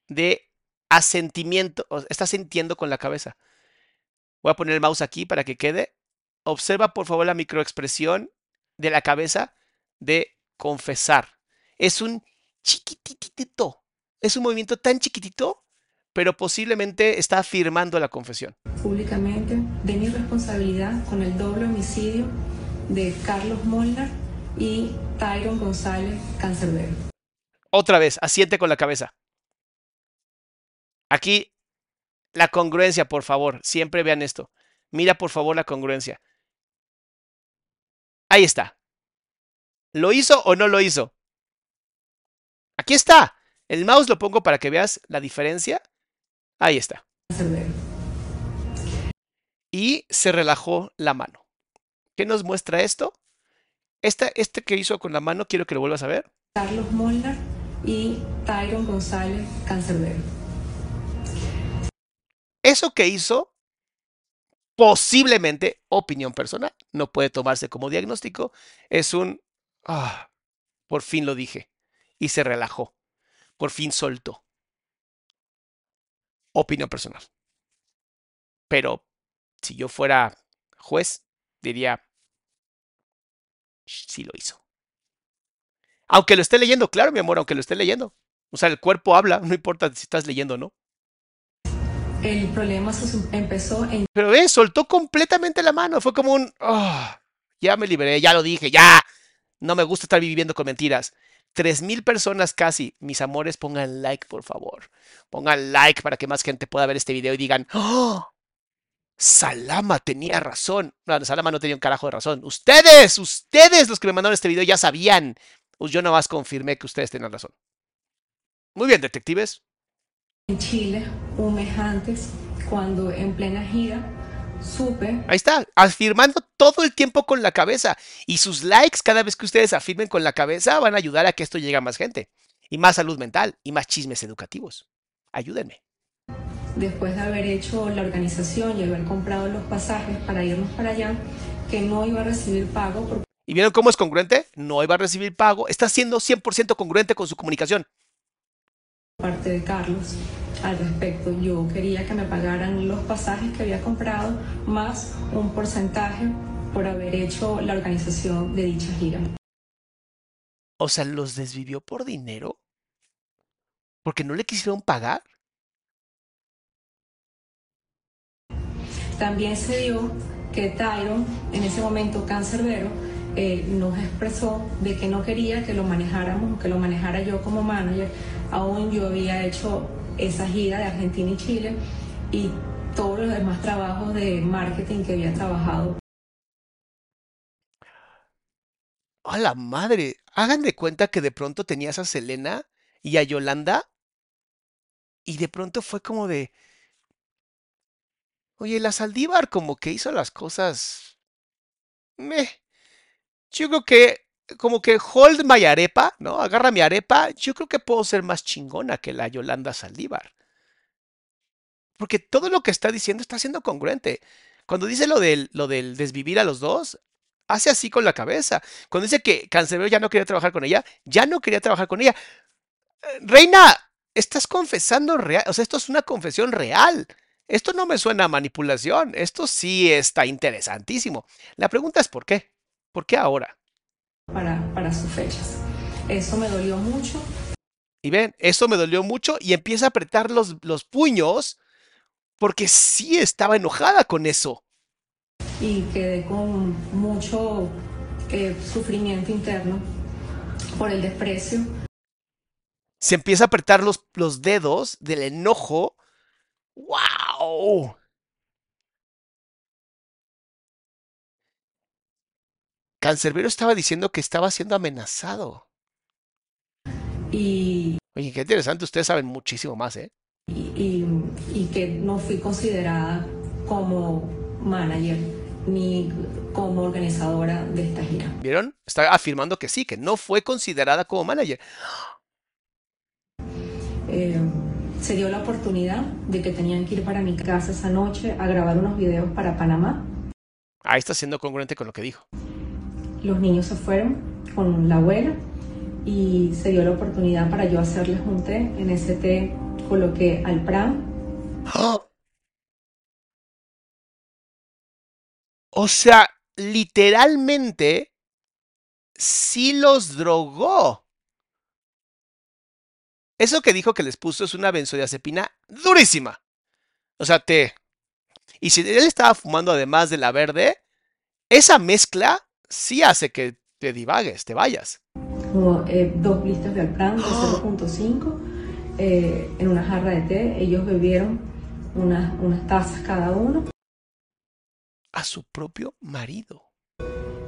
de asentimiento. Está sintiendo con la cabeza. Voy a poner el mouse aquí para que quede. Observa por favor la microexpresión de la cabeza de confesar. Es un chiquititito. Es un movimiento tan chiquitito, pero posiblemente está afirmando la confesión. Públicamente de mi responsabilidad con el doble homicidio de Carlos Molnar y Tyron González Cancerbero. Otra vez, asiente con la cabeza. Aquí, la congruencia, por favor. Siempre vean esto. Mira, por favor, la congruencia. Ahí está. ¿Lo hizo o no lo hizo? Aquí está. El mouse lo pongo para que veas la diferencia. Ahí está. Y se relajó la mano. ¿Qué nos muestra esto? Este, este que hizo con la mano, quiero que lo vuelvas a ver. Carlos Molnar y Tyron González Cancerbero. Eso que hizo, posiblemente, opinión personal, no puede tomarse como diagnóstico, es un Ah, por fin lo dije. y se relajó. Por fin soltó. Opinión personal. Pero si yo fuera juez, diría, sí lo hizo. Aunque lo esté leyendo, claro, mi amor, aunque lo esté leyendo. O sea, el cuerpo habla, no importa si estás leyendo o no. El problema empezó en... Pero ve, soltó completamente la mano. Fue como un... "Ah, ya me liberé, ya lo dije, ya. No me gusta estar viviendo con mentiras. Tres mil personas casi. Mis amores, pongan like, por favor. Pongan like para que más gente pueda ver este video y digan, ¡Oh! Salama tenía razón. No, Salama no tenía un carajo de razón. Ustedes, ustedes los que me mandaron este video ya sabían. Pues yo nomás confirmé que ustedes tenían razón. Muy bien, detectives. En Chile un mes antes, cuando en plena gira supe Ahí está, afirmando todo el tiempo con la cabeza. Y sus likes cada vez que ustedes afirmen con la cabeza van a ayudar a que esto llegue a más gente. Y más salud mental y más chismes educativos. Ayúdenme. después de haber hecho la organización y haber comprado los pasajes para irnos para allá, que no iba a recibir pago por ¿Y vieron cómo es congruente? No iba a recibir pago. Está siendo 100% congruente con su comunicación. Parte de Carlos al respecto. Yo quería que me pagaran los pasajes que había comprado más un porcentaje por haber hecho la organización de dicha gira. O sea, ¿los desvivió por dinero? ¿Porque no le quisieron pagar? También se dio que Tyron, en ese momento cancerbero, eh, nos expresó de que no quería que lo manejáramos, que lo manejara yo como manager. Aún yo había hecho esa gira de Argentina y Chile y todos los demás trabajos de marketing que había trabajado ¡A la madre! Hagan de cuenta que de pronto tenías a Selena y a Yolanda. Y de pronto fue como de. Oye, la Saldívar como que hizo las cosas. Meh. Yo creo que. Como que hold my arepa, ¿no? Agarra mi arepa. Yo creo que puedo ser más chingona que la Yolanda Saldívar. Porque todo lo que está diciendo está siendo congruente. Cuando dice lo del, lo del desvivir a los dos, hace así con la cabeza. Cuando dice que Cancerbero ya no quería trabajar con ella, ya no quería trabajar con ella. Eh, Reina, estás confesando real, o sea, esto es una confesión real. Esto no me suena a manipulación, esto sí está interesantísimo. La pregunta es ¿por qué? ¿Por qué ahora? para, para sus fechas. Eso me dolió mucho Y ven, eso me dolió mucho y empieza a apretar los, los puños porque sí estaba enojada con eso. y quedé con mucho eh, sufrimiento interno por el desprecio Se empieza a apretar los, los dedos del enojo. ¡Wow! Cancerbero estaba diciendo que estaba siendo amenazado. y, Oye, qué interesante, ustedes saben muchísimo más, ¿eh? y, y- y que no fui considerada como manager ni como organizadora de esta gira. ¿Vieron? Está afirmando que sí, que no fue considerada como manager. Eh, se dio la oportunidad de que tenían que ir para mi casa esa noche a grabar unos videos para Panamá. Ahí está siendo congruente con lo que dijo. Los niños se fueron con la abuela y se dio la oportunidad para yo hacerles un té. En ese té coloqué alpran, ¡Ah! O sea, literalmente, sí los drogó. Eso que dijo que les puso es una benzodiazepina durísima. O sea, té. Y si él estaba fumando además de la verde, esa mezcla sí hace que te divagues, te vayas. como, eh, dos blister de alpran de 0.5 eh, en una jarra de té. Ellos bebieron unas, unas tazas cada uno A su propio marido.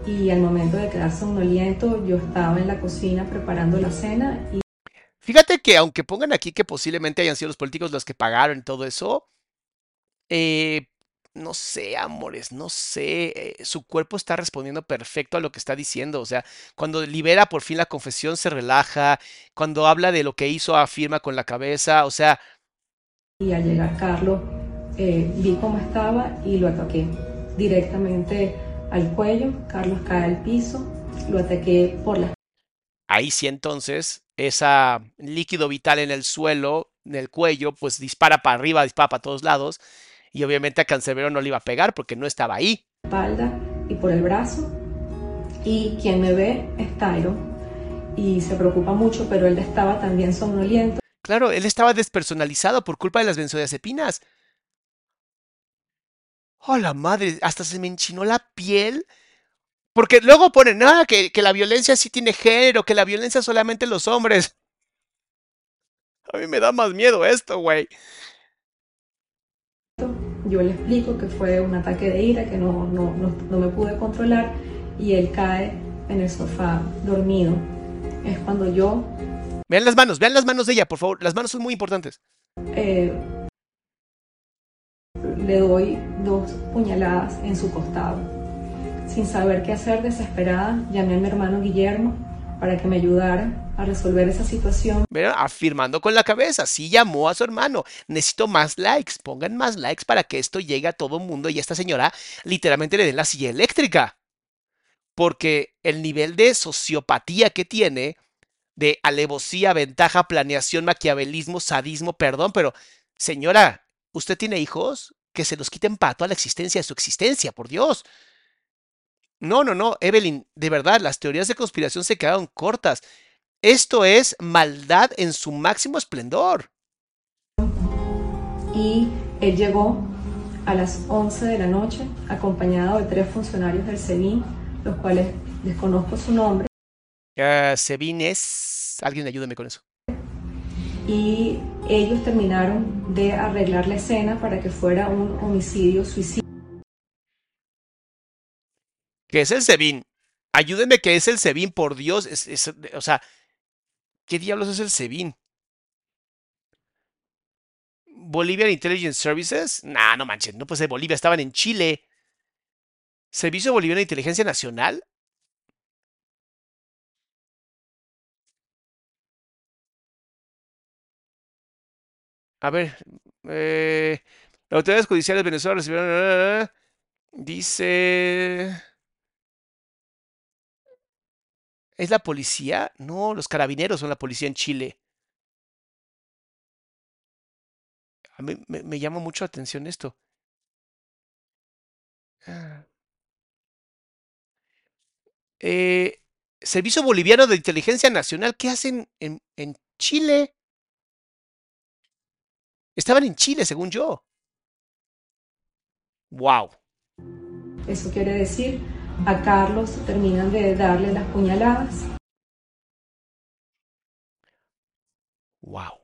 y al momento de quedar somnoliento yo estaba en la cocina preparando la cena y Fíjate que aunque pongan aquí que posiblemente hayan sido los políticos los que pagaron todo eso, eh, no sé, amores, no sé, eh, su cuerpo está respondiendo perfecto a lo que está diciendo, o sea, cuando libera por fin la confesión se relaja, cuando habla de lo que hizo afirma con la cabeza, o sea, Y al llegar Carlos, eh, vi cómo estaba y lo ataqué directamente al cuello. Carlos cae al piso, lo ataqué por la ahí sí entonces, ese líquido vital en el suelo, en el cuello, pues dispara para arriba, dispara para todos lados. Y obviamente a Cancerbero no le iba a pegar porque no estaba ahí. Espalda y por el brazo. Y quien me ve es Tyron. Y se preocupa mucho, pero él estaba también somnoliento. Claro, él estaba despersonalizado por culpa de las benzodiazepinas. ¡Oh, la madre! Hasta se me enchinó la piel. Porque luego ponen, nada, ah, que, que la violencia sí tiene género, que la violencia solamente los hombres. [LAUGHS] A mí me da más miedo esto, güey. Yo le explico que fue un ataque de ira, que no, no, no, me pude controlar y él cae en el sofá dormido. Es cuando yo... Vean las manos, vean las manos de ella, por favor. Las manos son muy importantes. Eh, le doy dos puñaladas en su costado. Sin saber qué hacer, desesperada, llamé a mi hermano Guillermo para que me ayudara a resolver esa situación. Pero afirmando con la cabeza, sí llamó a su hermano. Necesito más likes, pongan más likes para que esto llegue a todo el mundo y esta señora literalmente le den la silla eléctrica. Porque el nivel de sociopatía que tiene, de alevosía, ventaja, planeación, maquiavelismo, sadismo, perdón, pero señora, ¿usted tiene hijos? Que se los quiten pato a la existencia de su existencia, por Dios. No, no, no, Evelyn, de verdad, las teorías de conspiración se quedaron cortas. Esto es maldad en su máximo esplendor. Y él llegó a las 11 de la noche acompañado de tres funcionarios del SEBIN, los cuales desconozco su nombre. Uh, SEBIN es... Alguien ayúdeme con eso. Y ellos terminaron de arreglar la escena para que fuera un homicidio suicidio. ¿Qué es el SEBIN? Ayúdenme que es el SEBIN, por Dios. o sea, ¿Qué diablos es el SEBIN? Bolivian Intelligence Services? Nah, no manches, no puede ser Bolivia, estaban en Chile. ¿Servicio Boliviano de Inteligencia Nacional? A ver, eh, las autoridades judiciales de Venezuela recibieron... Dice... ¿Es la policía? No, los carabineros son la policía en Chile. A mí me, llama mucho la atención esto. Ah. Eh, Servicio Boliviano de Inteligencia Nacional, ¿qué hacen en, en Chile? Estaban en Chile, según yo. Wow. Eso quiere decir a Carlos terminan de darle las puñaladas. Wow.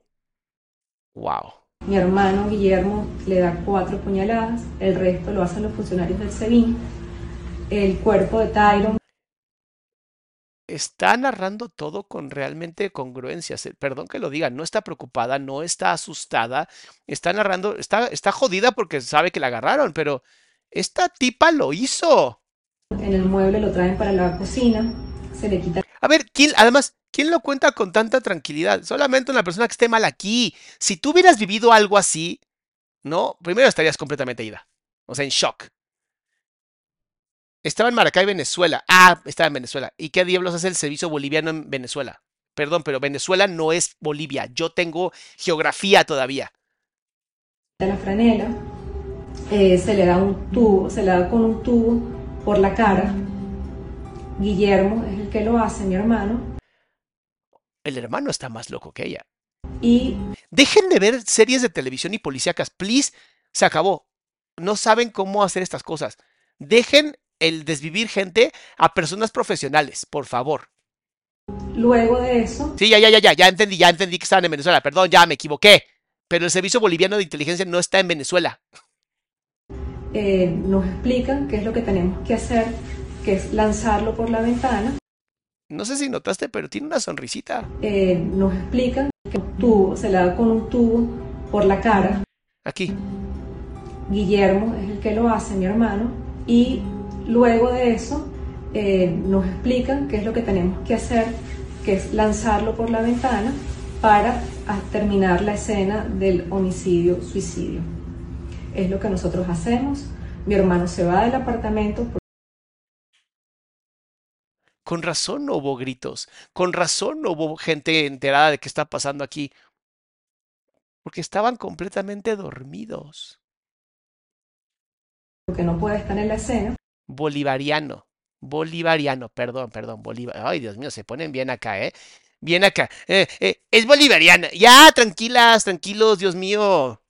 Wow. Mi hermano Guillermo le da cuatro puñaladas, el resto lo hacen los funcionarios del SEBIN. El cuerpo de Tyron. Está narrando todo con realmente congruencias. Perdón que lo diga, no está preocupada, no está asustada, está narrando, está, está jodida porque sabe que la agarraron, pero esta tipa lo hizo en el mueble, lo traen para la cocina, se le quita. A ver, ¿quién, además, ¿quién lo cuenta con tanta tranquilidad? Solamente una persona que esté mal aquí. Si tú hubieras vivido algo así, ¿no? Primero estarías completamente ida. O sea, en shock. Estaba en Maracay, Venezuela. Ah, estaba en Venezuela. ¿Y qué diablos hace el servicio boliviano en Venezuela? Perdón, pero Venezuela no es Bolivia. Yo tengo geografía todavía. La franela, eh, se le da un tubo, se le da con un tubo por la cara. Guillermo es el que lo hace, mi hermano. El hermano está más loco que ella. Y... Dejen de ver series de televisión y policíacas, please. Se acabó. No saben cómo hacer estas cosas. Dejen el desvivir gente a personas profesionales, por favor. Luego de eso... Sí, ya, ya, ya, ya, ya entendí, ya entendí que estaban en Venezuela. Perdón, ya me equivoqué. Pero el Servicio Boliviano de Inteligencia no está en Venezuela. Eh, nos explican qué es lo que tenemos que hacer, que es lanzarlo por la ventana. No sé si notaste, pero tiene una sonrisita. Eh, nos explican que un tubo, se le da con un tubo por la cara. Aquí. Guillermo es el que lo hace, mi hermano. Y luego de eso eh, nos explican qué es lo que tenemos que hacer, que es lanzarlo por la ventana para terminar la escena del homicidio-suicidio es lo que nosotros hacemos. Mi hermano se va del apartamento. Con razón no hubo gritos. Con razón no hubo gente enterada de qué está pasando aquí. Porque estaban completamente dormidos. Porque no puede estar en la escena. Bolivariano. Bolivariano, perdón, perdón, Bolívar. Ay, Dios mío, se ponen bien acá, ¿eh? Bien acá. Eh, eh, es bolivariana. Ya, tranquilas, tranquilos, Dios mío.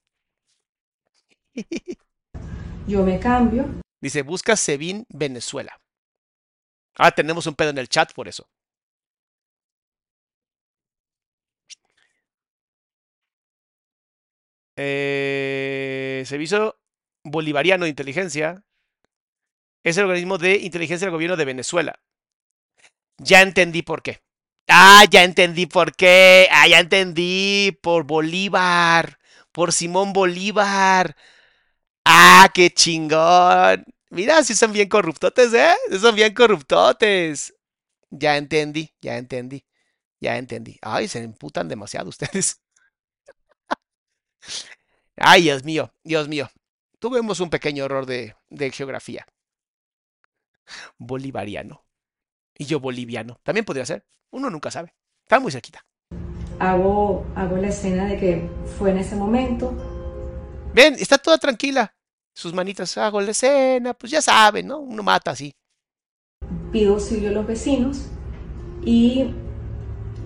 [LAUGHS] Yo me cambio. Dice, busca Sevin Venezuela. Ah, tenemos un pedo en el chat por eso. Eh, Servicio Bolivariano de Inteligencia es el organismo de inteligencia del gobierno de Venezuela. Ya entendí por qué. Ah, ya entendí por qué. Ah, ya entendí. Por Bolívar. Por Simón Bolívar. Ah, qué chingón. Mira, si son bien corruptotes, ¿eh? Son bien corruptotes. Ya entendí, ya entendí, ya entendí. Ay, se emputan demasiado ustedes. [LAUGHS] Ay, Dios mío, Dios mío. Tuvimos un pequeño error de, de geografía. Bolivariano. Y yo boliviano. También podría ser. Uno nunca sabe. Está muy cerquita. Hago, hago la escena de que fue en ese momento. Ven, está toda tranquila. Sus manitas, hago la escena, pues ya saben, ¿no? Uno mata así. Pido auxilio a los vecinos y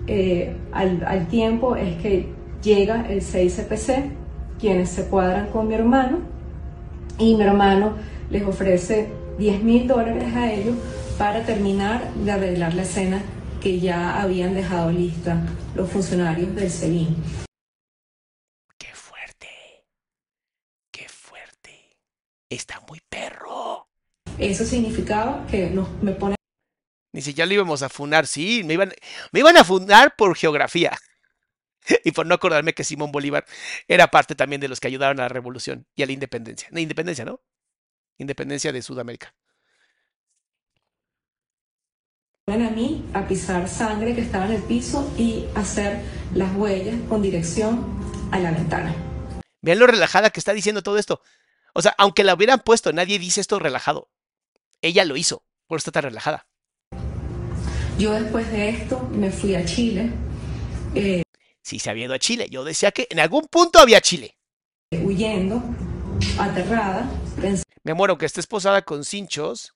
eh, al, al tiempo es que llega el 6CPC, quienes se cuadran con mi hermano y mi hermano les ofrece 10 mil dólares a ellos para terminar de arreglar la escena que ya habían dejado lista los funcionarios del SEBIN. Qué fuerte. Qué fuerte. Está muy perro. Eso significaba que nos, me pone Ni si ya lo íbamos a funar, sí, me iban, me iban a funar por geografía. [LAUGHS] Y por no acordarme que Simón Bolívar era parte también de los que ayudaron a la revolución y a la independencia. No, independencia, ¿no? Independencia de Sudamérica. a mí a pisar sangre que estaba en el piso y hacer las huellas con dirección a la ventana. Vean lo relajada que está diciendo todo esto. O sea, aunque la hubieran puesto, nadie dice esto relajado. Ella lo hizo, por está tan relajada. Yo después de esto me fui a Chile, eh, Sí, se había ido a Chile. Yo decía que en algún punto había Chile. huyendo, aterrada, pensando Me muero que esté esposada con cinchos.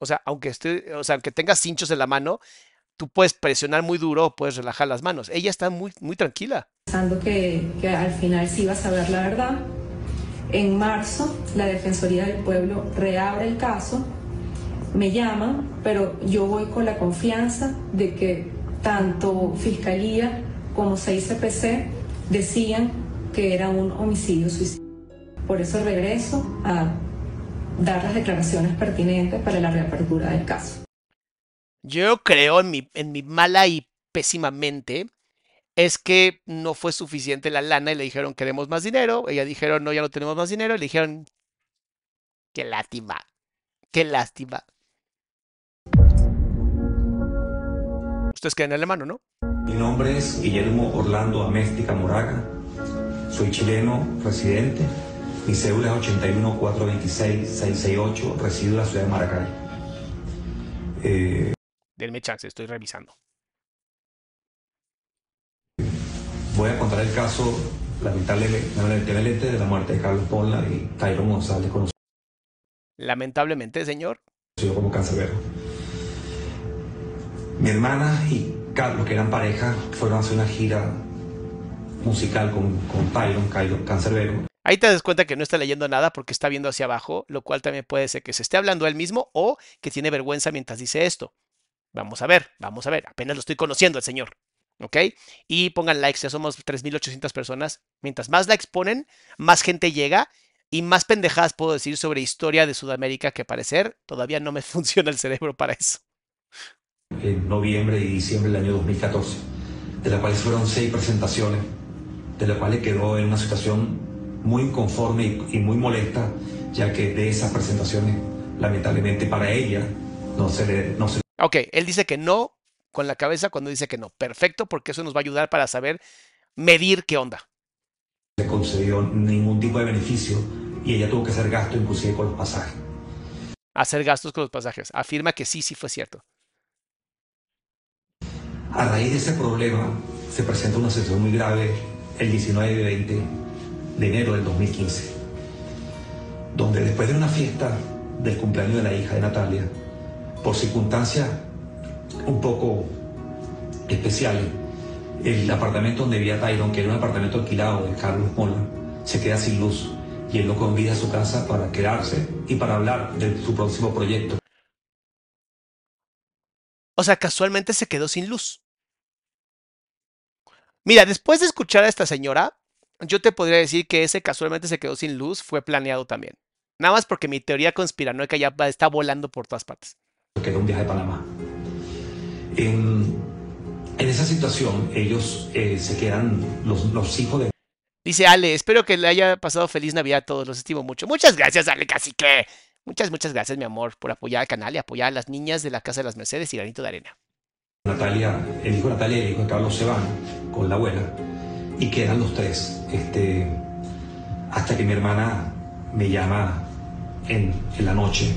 O sea, aunque esté, o sea, aunque tengas cinchos en la mano, tú puedes presionar muy duro o puedes relajar las manos. Ella está muy, muy tranquila. que, que al final sí iba a saber la verdad. En marzo, la Defensoría del Pueblo reabre el caso, me llaman, pero yo voy con la confianza de que tanto Fiscalía como 6CPC decían que era un homicidio suicidio. Por eso regreso a dar las declaraciones pertinentes para la reapertura del caso. Yo creo en mi, en mi mala y pésima mente es que no fue suficiente la lana y le dijeron queremos más dinero. Ella dijeron no, ya no tenemos más dinero. Y le dijeron qué lástima, qué lástima. Ustedes quedan en alemán, ¿no? Mi nombre es Guillermo Orlando Améstica Moraga. Soy chileno, residente. Mi cédula es 81-426-668. Resido en la ciudad de Maracay. Eh, Denme chance, estoy revisando. Voy a contar el caso lamentable- lamentablemente de la muerte de Carlos Ponla y Tyron González, conocido Lamentablemente, señor, como Cancerbero. Mi hermana y Carlos, que eran pareja, fueron a hacer una gira musical con, con Tyron, Cairo- Cancerbero. Ahí te das cuenta que no está leyendo nada porque está viendo hacia abajo, lo cual también puede ser que se esté hablando él mismo o que tiene vergüenza mientras dice esto. Vamos a ver, vamos a ver, apenas lo estoy conociendo al señor. ¿Ok? Y pongan likes, ya somos 3.800 personas. Mientras más likes ponen, más gente llega y más pendejadas puedo decir sobre historia de Sudamérica que parecer todavía no me [LAUGHS] funciona el cerebro para eso. en noviembre y diciembre del año 2014, de las cuales fueron seis presentaciones, de las cuales quedó en una situación muy inconforme y, y muy molesta, ya que de esas presentaciones, lamentablemente para ella, no se le, no se Ok, él dice que no con la cabeza cuando dice que no. Perfecto, porque eso nos va a ayudar para saber medir qué onda. le concedió ningún tipo de beneficio y ella tuvo que hacer gasto inclusive con los pasajes. Hacer gastos con los pasajes. Afirma que sí, sí fue cierto. A raíz de ese problema se presenta una situación muy grave el 19 y 20 de enero del 2015, donde después de una fiesta del cumpleaños de la hija de Natalia, por circunstancias un poco especiales, el apartamento donde vivía Tyron, que era un apartamento alquilado de Carlos Mola, se queda sin luz y él lo convida a su casa para quedarse y para hablar de su próximo proyecto. O sea, casualmente se quedó sin luz. Mira, después de escuchar a esta señora, yo te podría decir que ese casualmente se quedó sin luz fue planeado también. Nada más porque mi teoría conspiranoica ya está volando por todas partes. Un viaje a Panamá. En, en esa situación, ellos eh, se quedan, los, los hijos de Dice Ale, espero que le haya pasado feliz Navidad a todos, los estimo mucho. Muchas gracias, Ale, casi que. Muchas, muchas gracias, mi amor, por apoyar al canal y apoyar a las niñas de la Casa de las Mercedes y Granito de Arena. Natalia, el hijo de Natalia y el hijo de Carlos se van con la abuela y quedan los tres. Este, hasta que mi hermana me llama en, en la noche.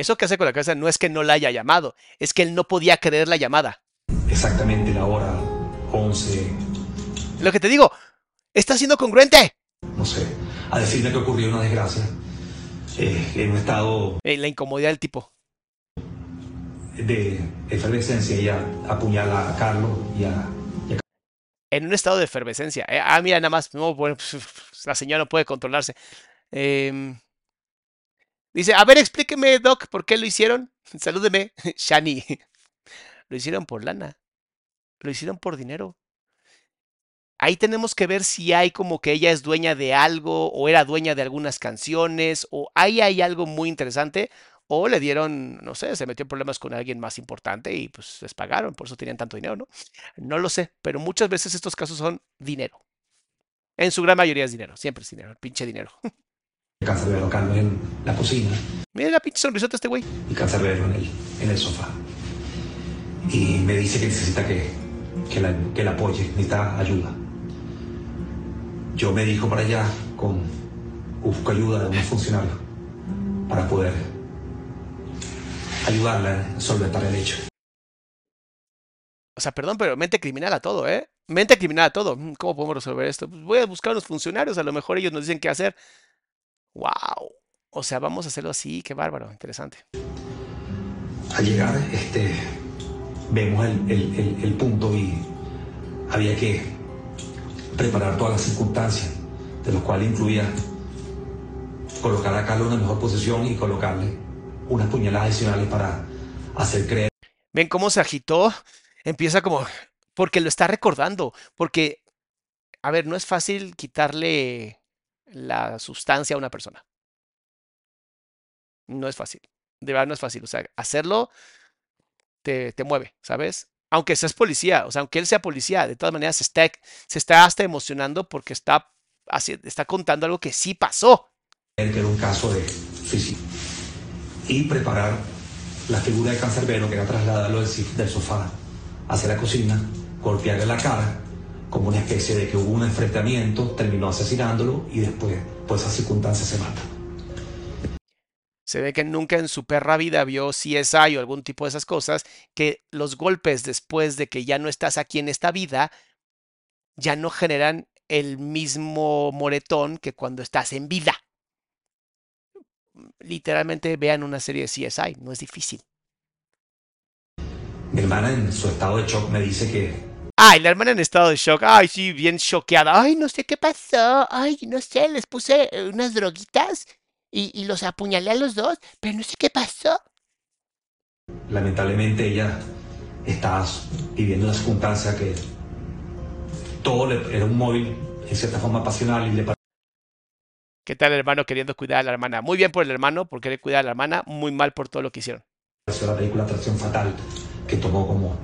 Eso que hace con la cabeza no es que no la haya llamado, es que él no podía creer la llamada. Exactamente la hora 11. Lo que te digo, está siendo congruente. No sé, a decirme que ocurrió una desgracia. Eh, en un estado Eh, la incomodidad del tipo. de efervescencia, ella apuñala a Carlos y a, y a En un estado de efervescencia. Eh, ah, mira, nada más. No, bueno, [LAUGHS] la señora no puede controlarse. Em, dice, a ver, explíqueme, Doc, ¿por qué lo hicieron? [LAUGHS] Salúdeme, [LAUGHS] Shani. [LAUGHS] Lo hicieron por lana. Lo hicieron por dinero. Ahí tenemos que ver si hay como que ella es dueña de algo o era dueña de algunas canciones o ahí hay algo muy interesante o le dieron, no sé, se metió en problemas con alguien más importante y pues les pagaron, por eso tenían tanto dinero, ¿no? No lo sé, pero muchas veces estos casos son dinero. En su gran mayoría es dinero, siempre es dinero, pinche dinero. Cancerbero, Carlos en la cocina Mira la pinche sonrisota este güey. y Cancerbero en el, en el sofá. Y me dice que necesita que, que, la, que la apoye, necesita ayuda. Yo me dijo para allá con busco ayuda de unos funcionarios para poder ayudarla a solventar el hecho. O sea, perdón, pero mente criminal a todo, ¿eh? Mente criminal a todo. Mm, ¿Cómo podemos resolver esto? Pues voy a buscar a los funcionarios, a lo mejor ellos nos dicen qué hacer. ¡Wow! O sea, vamos a hacerlo así, qué bárbaro, interesante. Al llegar, este, vemos el, el- el- el punto y había que preparar todas las circunstancias, de los cuales incluía colocar a Carlos en una mejor posición y colocarle unas puñaladas adicionales para hacer creer ¿Ven cómo se agitó? Empieza como... Porque lo está recordando. Porque, a ver, no es fácil quitarle la sustancia a una persona. No es fácil. De verdad no es fácil. O sea, hacerlo te, te mueve, ¿sabes? Aunque seas policía, o sea, aunque él sea policía, de todas maneras se está, se está hasta emocionando porque está, haci- está contando algo que sí pasó. era un caso de suicidio. Y preparar la figura de Cancerbero, que era trasladarlo del, del sofá hacia la cocina, golpearle la cara, como una especie de que hubo un enfrentamiento, terminó asesinándolo y después, por esas circunstancias, se mata. Se ve que nunca en su perra vida vio CSI o algún tipo de esas cosas, que los golpes después de que ya no estás aquí en esta vida, ya no generan el mismo moretón que cuando estás en vida. Literalmente vean una serie de CSI, no es difícil. Mi hermana, en su estado de shock, me dice que Ay, la hermana en estado de shock. Ay, sí, bien choqueada. Ay, no sé qué pasó. Ay, no sé, les puse eh, unas droguitas y, y los apuñalé a los dos, pero no sé qué pasó. lamentablemente ella estaba viviendo una circunstancia que todo le- era un móvil, en cierta forma pasional, y le ¿Qué tal el hermano queriendo cuidar a la hermana? Muy bien por el hermano, por querer cuidar a la hermana, muy mal por todo lo que hicieron. la película Atracción Fatal, que tomó como,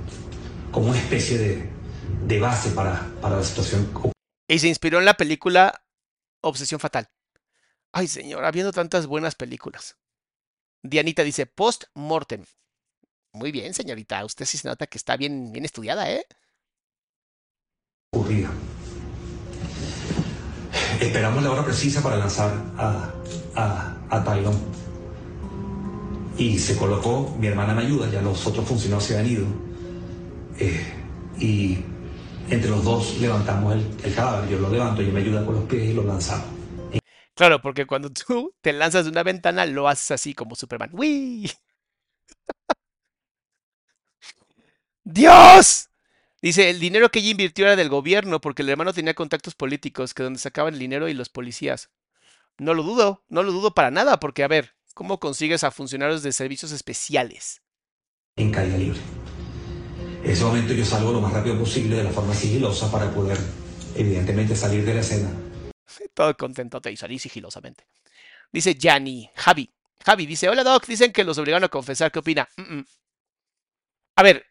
como una especie de, de base para, para la situación Y se inspiró en la película Obsesión Fatal. Ay, señor, habiendo tantas buenas películas. Dianita dice post-mortem. Muy bien, señorita. Usted sí se nota que está bien, bien estudiada, ¿eh? Esperamos la hora precisa para lanzar a, a, a Tylon. y se colocó, mi hermana me ayuda, ya los otros funcionarios se habían ido. Eh, y entre los dos levantamos el, el cadáver, yo lo levanto, y me ayuda con los pies y lo lanzamos. Claro, porque cuando tú [LAUGHS] te lanzas de una ventana lo haces así como Superman. ¡Uy! [LAUGHS] ¡Dios! Dice, el dinero que ella invirtió era del gobierno porque el hermano tenía contactos políticos que donde sacaban el dinero y los policías. No lo dudo, no lo dudo para nada, porque a ver, ¿cómo consigues a funcionarios de servicios especiales? En caída libre. En ese momento yo salgo lo más rápido posible de la forma sigilosa para poder, evidentemente, salir de la escena. Todo contento y salí sigilosamente. Dice Yanni, Javi. Javi dice, hola Doc, dicen que los obligaron a confesar, ¿qué opina? Mm, mm. A ver,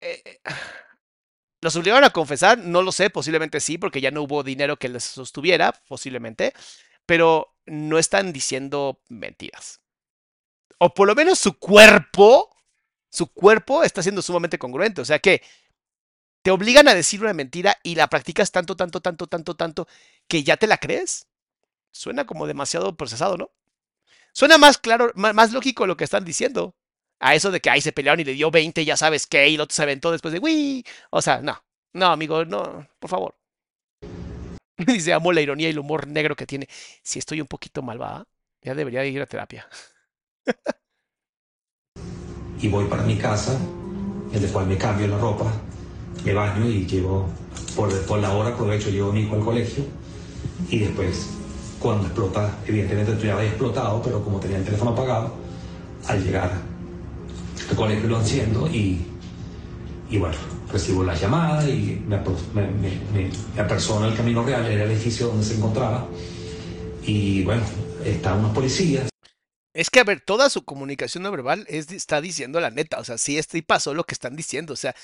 eh, eh, [SIGHS] ¿los obligaron a confesar? No lo sé, posiblemente sí, porque ya no hubo dinero que les sostuviera, posiblemente, pero no están diciendo mentiras. O por lo menos su cuerpo, su cuerpo está siendo sumamente congruente, o sea que te obligan a decir una mentira y la practicas tanto, tanto, tanto, tanto, tanto, que ya te la crees. Suena como demasiado procesado, ¿no? Suena más claro, má- más lógico lo que están diciendo. A eso de que ahí se pelearon y le dio 20, ya sabes qué, y el otro se aventó después de ¡Uy! O sea, no, no, amigo, no, por favor. [LAUGHS] Dice, amo la ironía y el humor negro que tiene. Si estoy un poquito malvada, ya debería ir a terapia. [LAUGHS] Y voy para mi casa, en el cual me cambio la ropa, me baño y llevo, por, por la hora aprovecho, llevo a mi hijo al colegio. Y después, cuando explota, evidentemente tú ya habías explotado, pero como tenía el teléfono apagado, al llegar al colegio lo enciendo y, y bueno, recibo la llamada y me, me, me, me- apersono al camino real, era el edificio donde se encontraba. Y bueno, estaban unos policías. Es que, a ver, toda su comunicación no verbal es, está diciendo la neta. O sea, sí, este y pasó lo que están diciendo. O sea,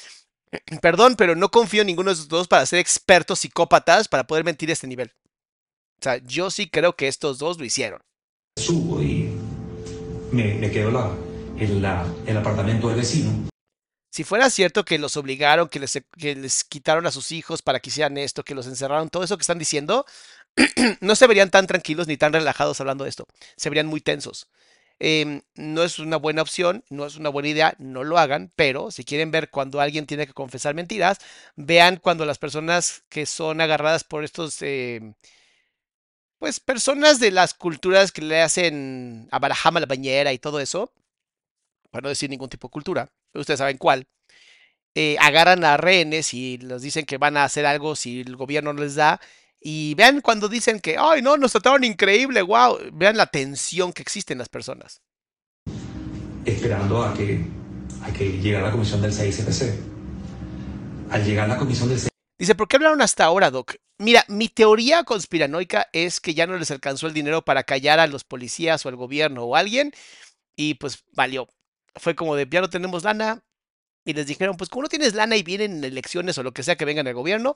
[CLEARS THROAT] perdón, pero no confío en ninguno de esos dos para ser expertos psicópatas para poder mentir a este nivel. O sea, yo sí creo que estos dos lo hicieron. subo y me, me quedo la, en, la, el apartamento del vecino. Si fuera cierto que los obligaron, que les, que les quitaron a sus hijos para que hicieran esto, que los encerraron, todo eso que están diciendo, [CLEARS THROAT] no se verían tan tranquilos ni tan relajados hablando de esto. Se verían muy tensos. Em, no es una buena opción, no es una buena idea, no lo hagan, pero si quieren ver cuando alguien tiene que confesar mentiras, vean cuando las personas que son agarradas por estos, em, pues personas de las culturas que le hacen a Barahama la bañera y todo eso, para no decir ningún tipo de cultura, ustedes saben cuál, eh, agarran a rehenes y les dicen que van a hacer algo si el gobierno no les da. Y vean cuando dicen que, ay, no, nos trataron increíble, wow. Vean la tensión que existe en las personas. esperando a que, a que llegara la comisión del 6CPC. Al llegar la comisión del Dice, ¿por qué hablaron hasta ahora, Doc? Mira, mi teoría conspiranoica es que ya no les alcanzó el dinero para callar a los policías o al gobierno o a alguien y pues valió. Fue como de, ya no tenemos lana y les dijeron, pues como no tienes lana y vienen elecciones o lo que sea que vengan al gobierno,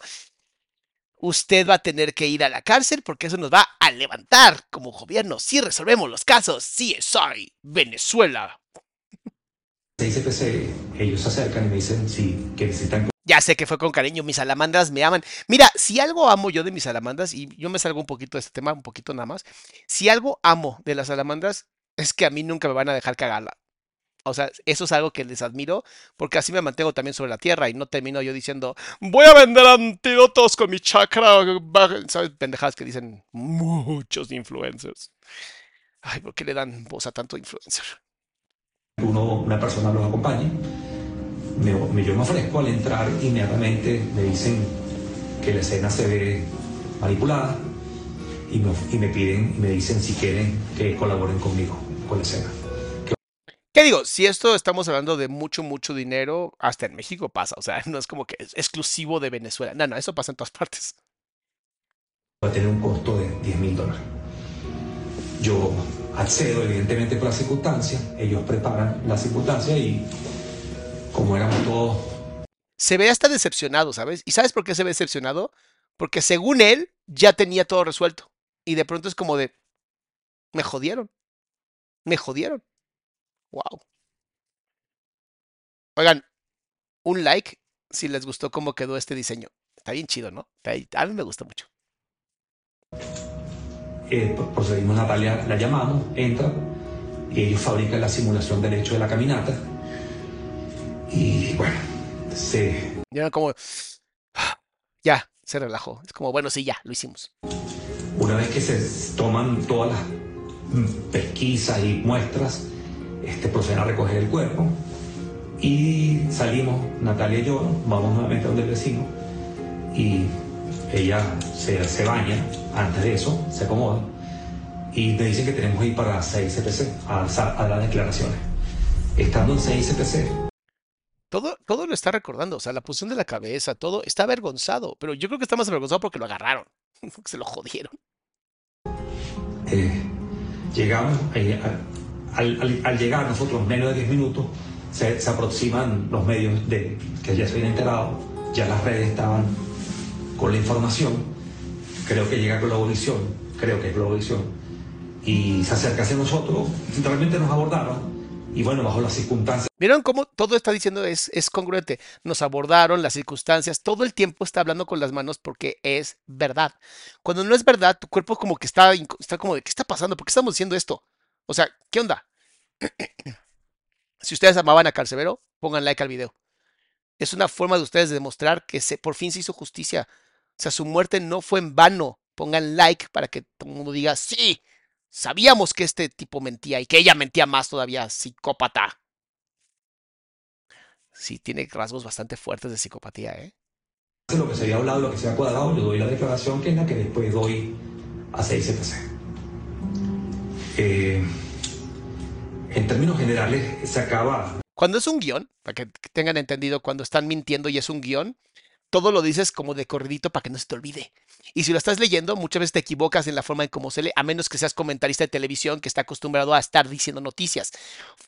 usted va a tener que ir a la cárcel porque eso nos va a levantar como gobierno si resolvemos los casos. CSI, Venezuela. 6CPC, ellos se acercan y me dicen sí, que necesitan Ya sé que fue con cariño, mis salamandras me aman. Mira, si algo amo yo de mis salamandras, y yo me salgo un poquito de este tema, un poquito nada más, si algo amo de las salamandras es que a mí nunca me van a dejar cagarla. O sea, eso es algo que les admiro, porque así me mantengo también sobre la tierra y no termino yo diciendo, voy a vender antídotos con mi chakra. baja", [LAUGHS] ¿Sabes? Pendejadas que dicen muchos influencers. Ay, ¿por qué le dan voz a tanto influencer? uno, una persona los acompañe. Me, me- yo me ofrezco al entrar inmediatamente, me dicen que la escena se ve manipulada y me, y me piden me dicen si quieren que colaboren conmigo con la escena. ¿Qué digo? Si esto estamos hablando de mucho, mucho dinero, hasta en México pasa. O sea, [LAUGHS] no es como que es exclusivo de Venezuela. No, no, eso pasa en todas partes. Va a tener un costo de 10 mil dólares. Yo accedo evidentemente por la circunstancia, ellos preparan la circunstancia y como éramos todos Se ve hasta decepcionado, ¿sabes? ¿Y sabes por qué se ve decepcionado? Porque según él, ya tenía todo resuelto. Y de pronto es como de, me jodieron. Me jodieron. Wow. Oigan, un like si les gustó cómo quedó este diseño. Está bien chido, ¿no? A mí me gusta mucho. eh, procedimos, Natalia la llamamos, entra y ellos fabrican la simulación del hecho de la caminata. Y bueno, se... Ya como... Ya, se relajó. Es como, bueno, sí, ya, lo hicimos. Una vez que se toman todas las pesquisas y muestras, este, proceden a recoger el cuerpo y salimos, Natalia y yo, vamos nuevamente a donde el vecino y ella se, se baña antes de eso, se acomoda y me dicen que tenemos que ir para 6CPC a, a las declaraciones. Estando en 6CPC, todo, todo lo está recordando, o sea, la posición de la cabeza, todo está avergonzado, pero yo creo que está más avergonzado porque lo agarraron, [LAUGHS] se lo jodieron. Eh, llegamos, eh, al, al, llegar nosotros menos de 10 minutos, se, se, aproximan los medios de, que ya se habían enterado, ya las redes estaban con la información, creo que llega Globovisión, creo que es Globovisión, y se acerca hacia nosotros, realmente nos abordaron, y bueno, bajo las circunstancias. ¿Vieron cómo todo está diciendo es, es congruente? Nos abordaron las circunstancias, todo el tiempo está hablando con las manos porque es verdad. Cuando no es verdad, tu cuerpo como que está, está como de, ¿qué está pasando? ¿Por qué estamos diciendo esto? O sea, ¿qué onda? si ustedes amaban a Carcevero, pongan like al video. Es una forma de ustedes demostrar que se, por fin se hizo justicia. O sea, su muerte no fue en vano. Pongan like para que todo el mundo diga, sí, Sabíamos que este tipo mentía y que ella mentía más todavía, psicópata. Sí, tiene rasgos bastante fuertes de psicopatía, ¿eh? Lo que se había hablado, lo que se había cuadrado, yo doy la declaración que es la que después doy a 6CPC. Eh, en términos generales, se acaba. Cuando es un guion, para que tengan entendido, cuando están mintiendo y es un guion, todo lo dices como de corridito para que no se te olvide. Y si lo estás leyendo, muchas veces te equivocas en la forma en cómo se lee, a menos que seas comentarista de televisión que está acostumbrado a estar diciendo noticias.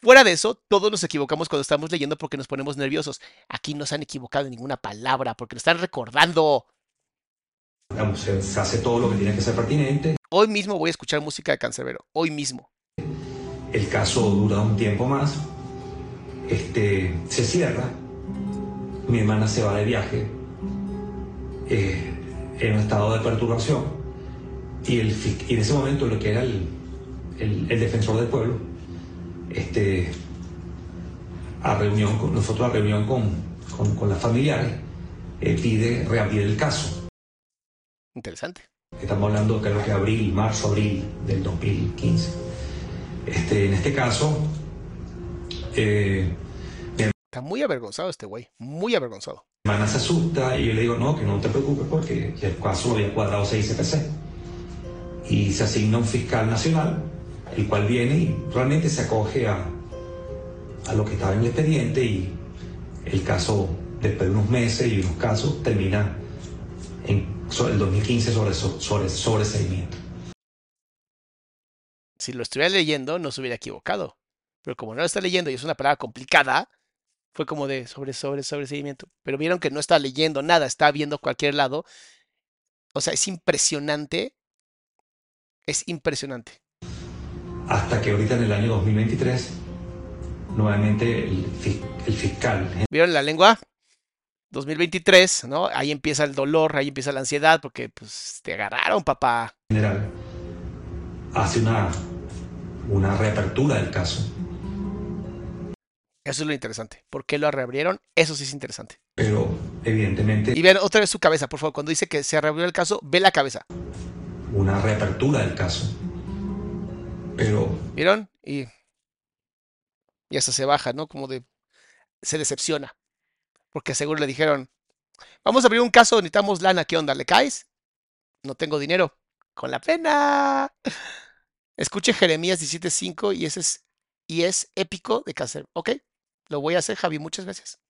Fuera de eso, todos nos equivocamos cuando estamos leyendo porque nos ponemos nerviosos. Aquí no se han equivocado en ninguna palabra porque lo están recordando. se hace todo lo que tiene que ser pertinente. Hoy mismo voy a escuchar música de Cancerbero. Hoy mismo. El caso dura un tiempo más. Este, se cierra. Mi hermana se va de viaje eh, en un estado de perturbación. Y, el, en ese momento lo que era el, el, defensor del pueblo, este, a reunión con nosotros, a reunión con, con, con las familiares, eh, pide reabrir el caso. Interesante. Estamos hablando creo que abril, marzo, abril del 2015. Este, en este caso, eh, Está muy avergonzado este güey, muy avergonzado. Mi hermana se asusta y yo le digo, no, que no te preocupes porque el caso lo había cuadrado 6 CPC. Y se asigna un fiscal nacional, el cual viene y realmente se acoge a, a lo que estaba en el expediente y el caso, después de unos meses y unos casos, termina en el 2015 sobre, sobre, sobre seguimiento. Si lo estuviera leyendo, no se hubiera equivocado. Pero como no lo está leyendo y es una palabra complicada, fue como de sobre, sobre, sobre seguimiento. Pero vieron que no está leyendo nada, está viendo cualquier lado. O sea, es impresionante. Es impresionante. Hasta que ahorita en el año 2023, nuevamente el, el fiscal. ¿Vieron la lengua? 2023, ¿no? Ahí empieza el dolor, ahí empieza la ansiedad, porque pues te agarraron, papá. General hace una, una reapertura del caso eso es lo interesante. ¿Por qué lo reabrieron? Eso sí es interesante. Pero, evidentemente. Y vean otra vez su cabeza, por favor. Cuando dice que se reabrió el caso, ve la cabeza. Una reapertura del caso. Pero. ¿Vieron? Y. Y hasta se baja, ¿no? Como de. Se decepciona. Porque seguro le dijeron: Vamos a abrir un caso, necesitamos lana. ¿Qué onda? ¿Le caes? No tengo dinero. Con la pena. [LAUGHS] Escuche Jeremías 17.5 y ese es. Y es épico de cáncer. ¿Ok? Lo voy a hacer, Javi, muchas gracias.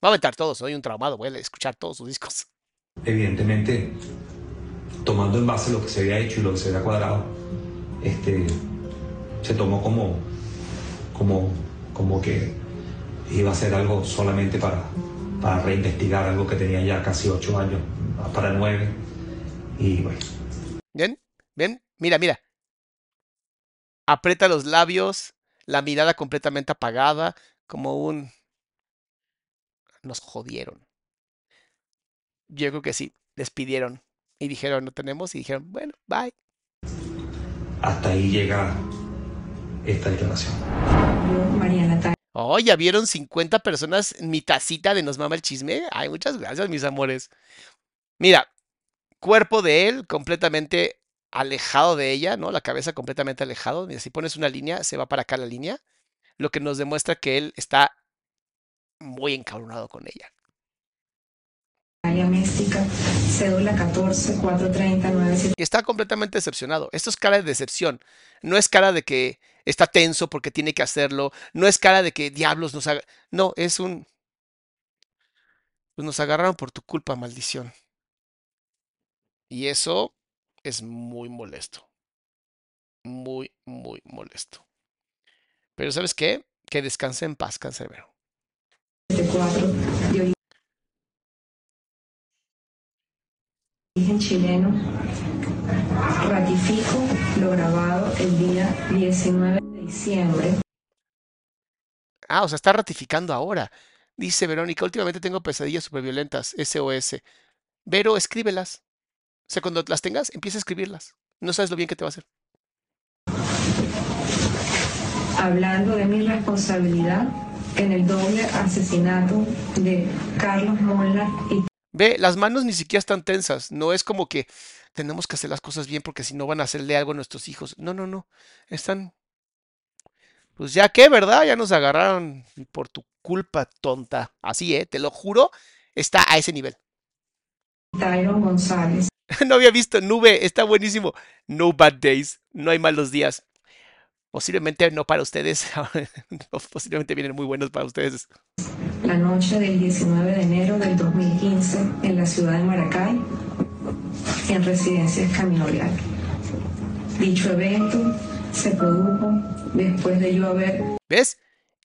Voy a aventar todos, soy un traumado, voy a escuchar todos sus discos. Evidentemente, tomando en base lo que se había hecho y lo que se había cuadrado, este, se tomó como, como, como que iba a ser algo solamente para, para reinvestigar algo que tenía ya casi ocho años, para nueve. Y bueno. Bien, bien, mira, mira. Aprieta los labios, la mirada completamente apagada, como un... Nos jodieron. Yo creo que sí, despidieron y dijeron no tenemos y dijeron, bueno, bye. Hasta ahí llega esta declaración. Mariana Oh, ya vieron 50 personas mi tacita de Nos Mama el Chisme. Ay, muchas gracias, mis amores. Mira, cuerpo de él completamente alejado de ella, ¿no? La cabeza completamente alejado. Mira, si pones una línea, se va para acá la línea. Lo que nos demuestra que él está muy encabronado con ella. Área Mística, cédula 14 430 97. Y está completamente decepcionado. Esto es cara de decepción. No es cara de que está tenso porque tiene que hacerlo. No es cara de que diablos nos haga. No, es un. Pues nos agarraron por tu culpa, maldición. Y eso es muy molesto. Muy, muy molesto. Pero ¿sabes qué? Que descanse en paz, cancerbero. 74 origen chileno. Ratifico lo grabado el día 19 de diciembre. Ah, o sea, está ratificando ahora. Dice Verónica, últimamente tengo pesadillas súper violentas, SOS. Vero, escríbelas. O sea, cuando las tengas, empieza a escribirlas. No sabes lo bien que te va a hacer. Hablando de mi responsabilidad en el doble asesinato de Carlos Mola y Ve, las manos ni siquiera están tensas. No es como que tenemos que hacer las cosas bien porque si no van a hacerle algo a nuestros hijos. No, no, no. Están. Pues ya que, ¿verdad? Ya nos agarraron por tu culpa, tonta. Así, ¿eh? Te lo juro, está a ese nivel. Tyron González. [LAUGHS] No había visto Nube, está buenísimo. No bad days, no hay malos días. Posiblemente no para ustedes, [LAUGHS] posiblemente vienen muy buenos para ustedes. La noche del 19 de enero del 2015 en la ciudad de Maracay, en Residencias Camino Real. Dicho evento se produjo después de yo haber ¿Ves?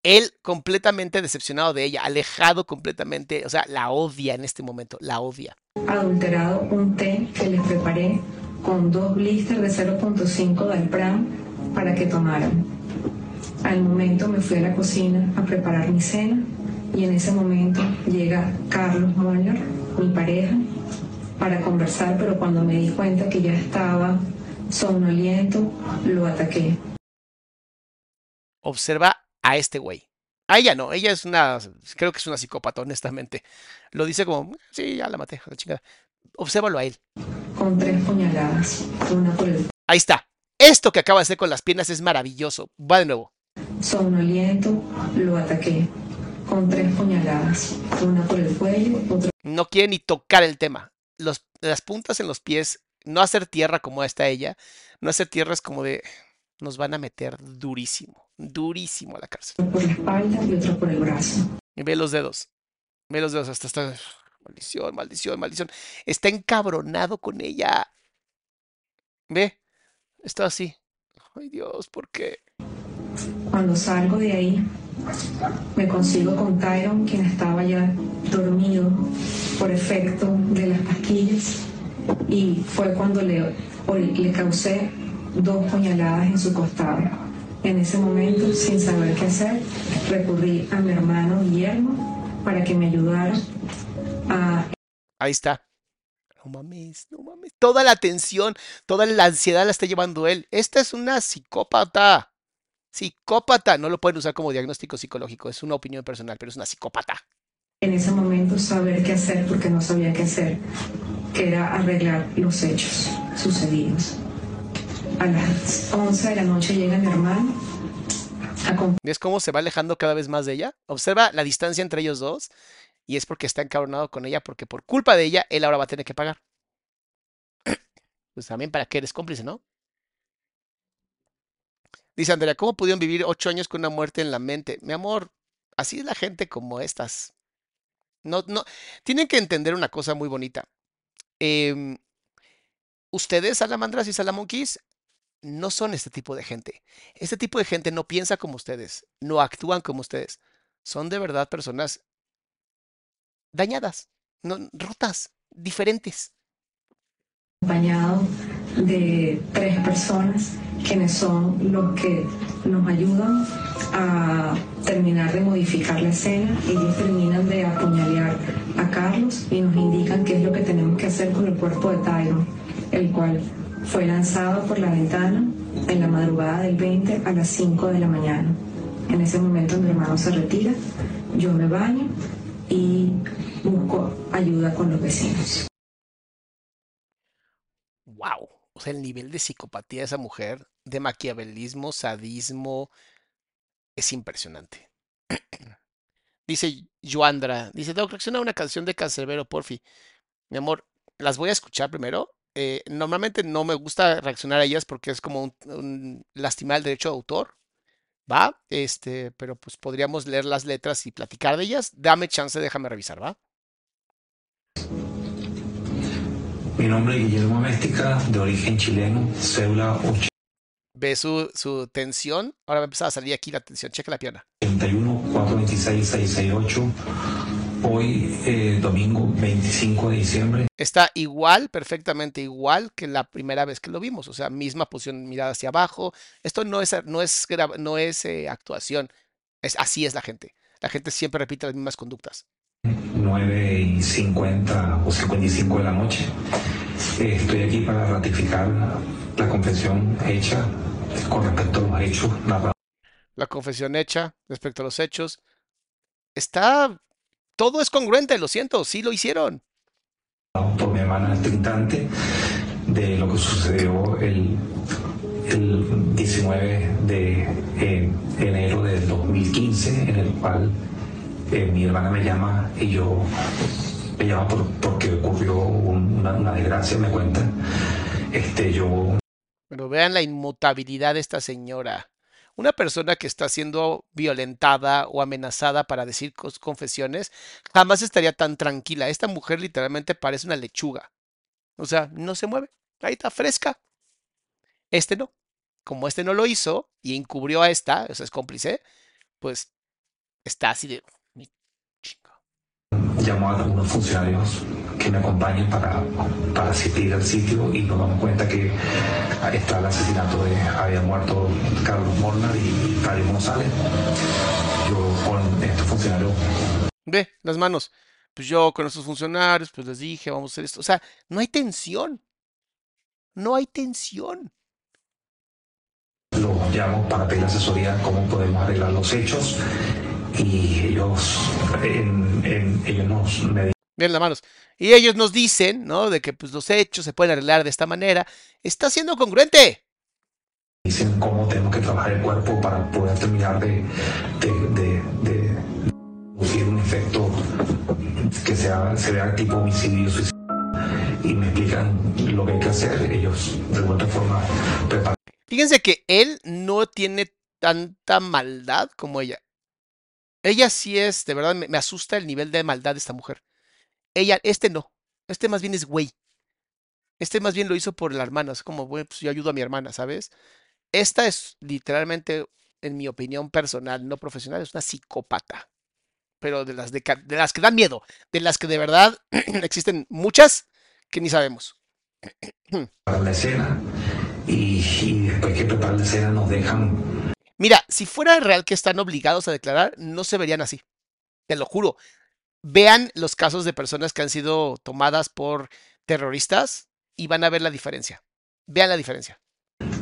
Él completamente decepcionado de ella, alejado completamente, o sea, la odia en este momento, la odia. adulterado un té que les preparé con dos blisters de 0.5 de Alpram para que tomaran. Al momento me fui a la cocina a preparar mi cena y en ese momento llega Carlos Moller, mi pareja, para conversar, pero cuando me di cuenta que ya estaba somnoliento, lo ataqué. Observa a este güey. A ella no, ella es una, creo que es una psicópata, honestamente. Lo dice como, sí, ya la maté, la chingada. Obsérvalo a él. con tres puñaladas, una por el Ahí está. Esto que acaba de hacer con las piernas es maravilloso. Va de nuevo. somnoliento, lo ataqué con tres puñaladas, una por el cuello, otra No quiere ni tocar el tema. Los, las puntas en los pies, no hacer tierra como está ella, no hacer tierra es como de, nos van a meter durísimo, durísimo a la cárcel. por la espalda y otra por el brazo. Y ve los dedos. Ve los dedos hasta está. Maldición, maldición, maldición. Está encabronado con ella. Ve. Está así. Ay Dios, ¿por qué? Cuando salgo de ahí, me consigo con Tyron, quien estaba ya dormido por efecto de las pastillas, y fue cuando le, le causé dos puñaladas en su costado. En ese momento, sin saber qué hacer, recurrí a mi hermano Guillermo para que me ayudara a Ahí está. No mames, no mames. Toda la tensión, toda la ansiedad la está llevando él. Esta es una psicópata. Psicópata. No lo pueden usar como diagnóstico psicológico. Es una opinión personal, pero es una psicópata. en ese momento saber qué hacer porque no sabía qué hacer, que era arreglar los hechos sucedidos. A las 11 de la noche llega mi hermano, acompañado ¿Ves cómo se va alejando cada vez más de ella? Observa la distancia entre ellos dos. Y es porque está encabronado con ella, porque por culpa de ella, él ahora va a tener que pagar. [CLEARS THROAT] Pues también para que eres cómplice, ¿no? Dice Andrea, ¿cómo pudieron vivir ocho años con una muerte en la mente? Mi amor, así es la gente como estas. No, no, tienen que entender una cosa muy bonita. Em, ustedes, salamandras y salamonquis, no son este tipo de gente. Este tipo de gente no piensa como ustedes, no actúan como ustedes. Son de verdad personas dañadas, no, rotas, diferentes. de tres personas quienes son los que nos ayudan a terminar de modificar la escena. Ellos terminan de apuñalear a Carlos y nos indican qué es lo que tenemos que hacer con el cuerpo de Tyron, el cual fue lanzado por la ventana en la madrugada del 20 a las 5 de la mañana. En ese momento mi hermano se retira, yo me baño y busco ayuda con los vecinos. Wow. O sea, el nivel de psicopatía de esa mujer, de maquiavelismo, sadismo, es impresionante. [CLEARS THROAT] dice Joandra, dice, Doc, reacciona a una canción de Cancerbero, porfi. Mi amor, las voy a escuchar primero. Eh, normalmente no me gusta reaccionar a ellas porque es como un, un lastimar el derecho de autor. ¿Va? Este, pero pues podríamos leer las letras y platicar de ellas. Dame chance, déjame revisar, ¿va? Mi nombre es Guillermo Méstica, de origen chileno, cédula 80. Ve su, su tensión. Ahora va a empezar a salir aquí la tensión. Checa la pierna. 81 426 668. Hoy, eh, domingo 25 de diciembre. Está igual, perfectamente igual que la primera vez que lo vimos. O sea, misma posición, mirada hacia abajo. Esto no es, no es, no es eh, actuación. Es, así es la gente. La gente siempre repite las mismas conductas. 9 y 50 o 55 de la noche. Estoy aquí para ratificar la confesión hecha con respecto a los hechos narrados. La confesión hecha respecto a los hechos. Está. Todo es congruente, lo siento, sí lo hicieron. Por mi hermana en este instante de lo que sucedió el, el 19 de eh, enero del 2015, en el cual eh, mi hermana me llama y yo me llama por, porque ocurrió un, una, una, desgracia, me cuenta. Este, yo. Pero vean la inmutabilidad de esta señora. Una persona que está siendo violentada o amenazada para decir confesiones jamás estaría tan tranquila. Esta mujer literalmente parece una lechuga. O sea, no se mueve. Ahí está fresca. Este no. Como este no lo hizo y encubrió a esta, o sea, es cómplice, pues está así de llamó a algunos funcionarios que me acompañen para, para asistir al sitio y nos damos cuenta que está el asesinato de, había muerto Carlos Molnar y Fabio González. Yo con estos funcionarios. Ve, las manos. Pues yo con estos funcionarios, pues les dije, vamos a hacer esto. O sea, no hay tensión. No hay tensión. Los llamo para pedir asesoría cómo podemos arreglar los hechos y ellos, en, en, ellos nos me Bien las manos. Y ellos nos dicen, ¿no? De que pues, los hechos se pueden arreglar de esta manera. Está siendo congruente. Dicen cómo tenemos que trabajar el cuerpo para poder terminar de, de, de, de producir un efecto que sea, se vea tipo homicidio suicidio. Y me explican lo que hay que hacer. Ellos, de alguna forma, preparan. Fíjense que él no tiene tanta maldad como ella. Ella sí es, de verdad, me, asusta el nivel de maldad de esta mujer. Ella, este no. Este más bien es güey. Este más bien lo hizo por la hermana. Es como, bueno, pues yo ayudo a mi hermana, ¿sabes? Esta es literalmente, en mi opinión personal, no profesional, es una psicópata. Pero de las, de, las que dan miedo, de las que de verdad [CLEARS THROAT] existen muchas que ni sabemos. La escena y después que preparan la escena nos dejan Mira, si fuera real que están obligados a declarar, no se verían así. Te lo juro. Vean los casos de personas que han sido tomadas por terroristas y van a ver la diferencia. Vean la diferencia.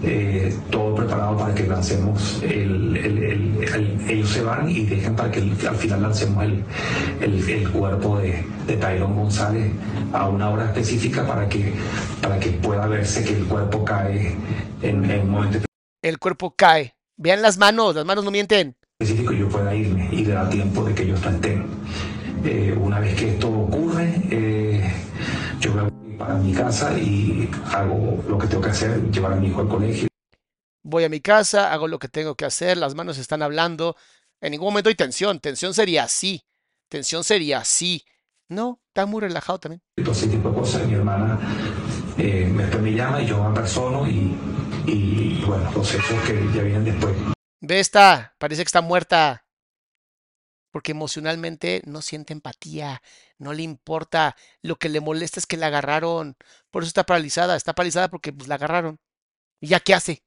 Eh, todo preparado para que lancemos el, el, el, ellos se van y dejan para que al final lancemos el, cuerpo de, de Tyrone González a una hora específica para que, para que pueda verse que el cuerpo cae en, en un momento. El cuerpo cae. Vean las manos, las manos no mienten. Específico yo pueda irme y le da tiempo de que no estén. Eh, una vez que esto ocurre, eh, yo voy para mi casa y hago lo que tengo que hacer, llevar a mi hijo al colegio. Voy a mi casa, hago lo que tengo que hacer, las manos están hablando. En ningún momento hay tensión. Tensión sería así. Tensión sería así. No, está muy relajado también. Todo ese tipo de cosas. Mi hermana eh, me llama y yo me persono y, y bueno, los hechos que ya vienen después. Ve esta, parece que está muerta. Porque emocionalmente no siente empatía, no le importa. Lo que le molesta es que la agarraron. Por eso está paralizada. Está paralizada porque pues, la agarraron. ¿Y ya qué hace?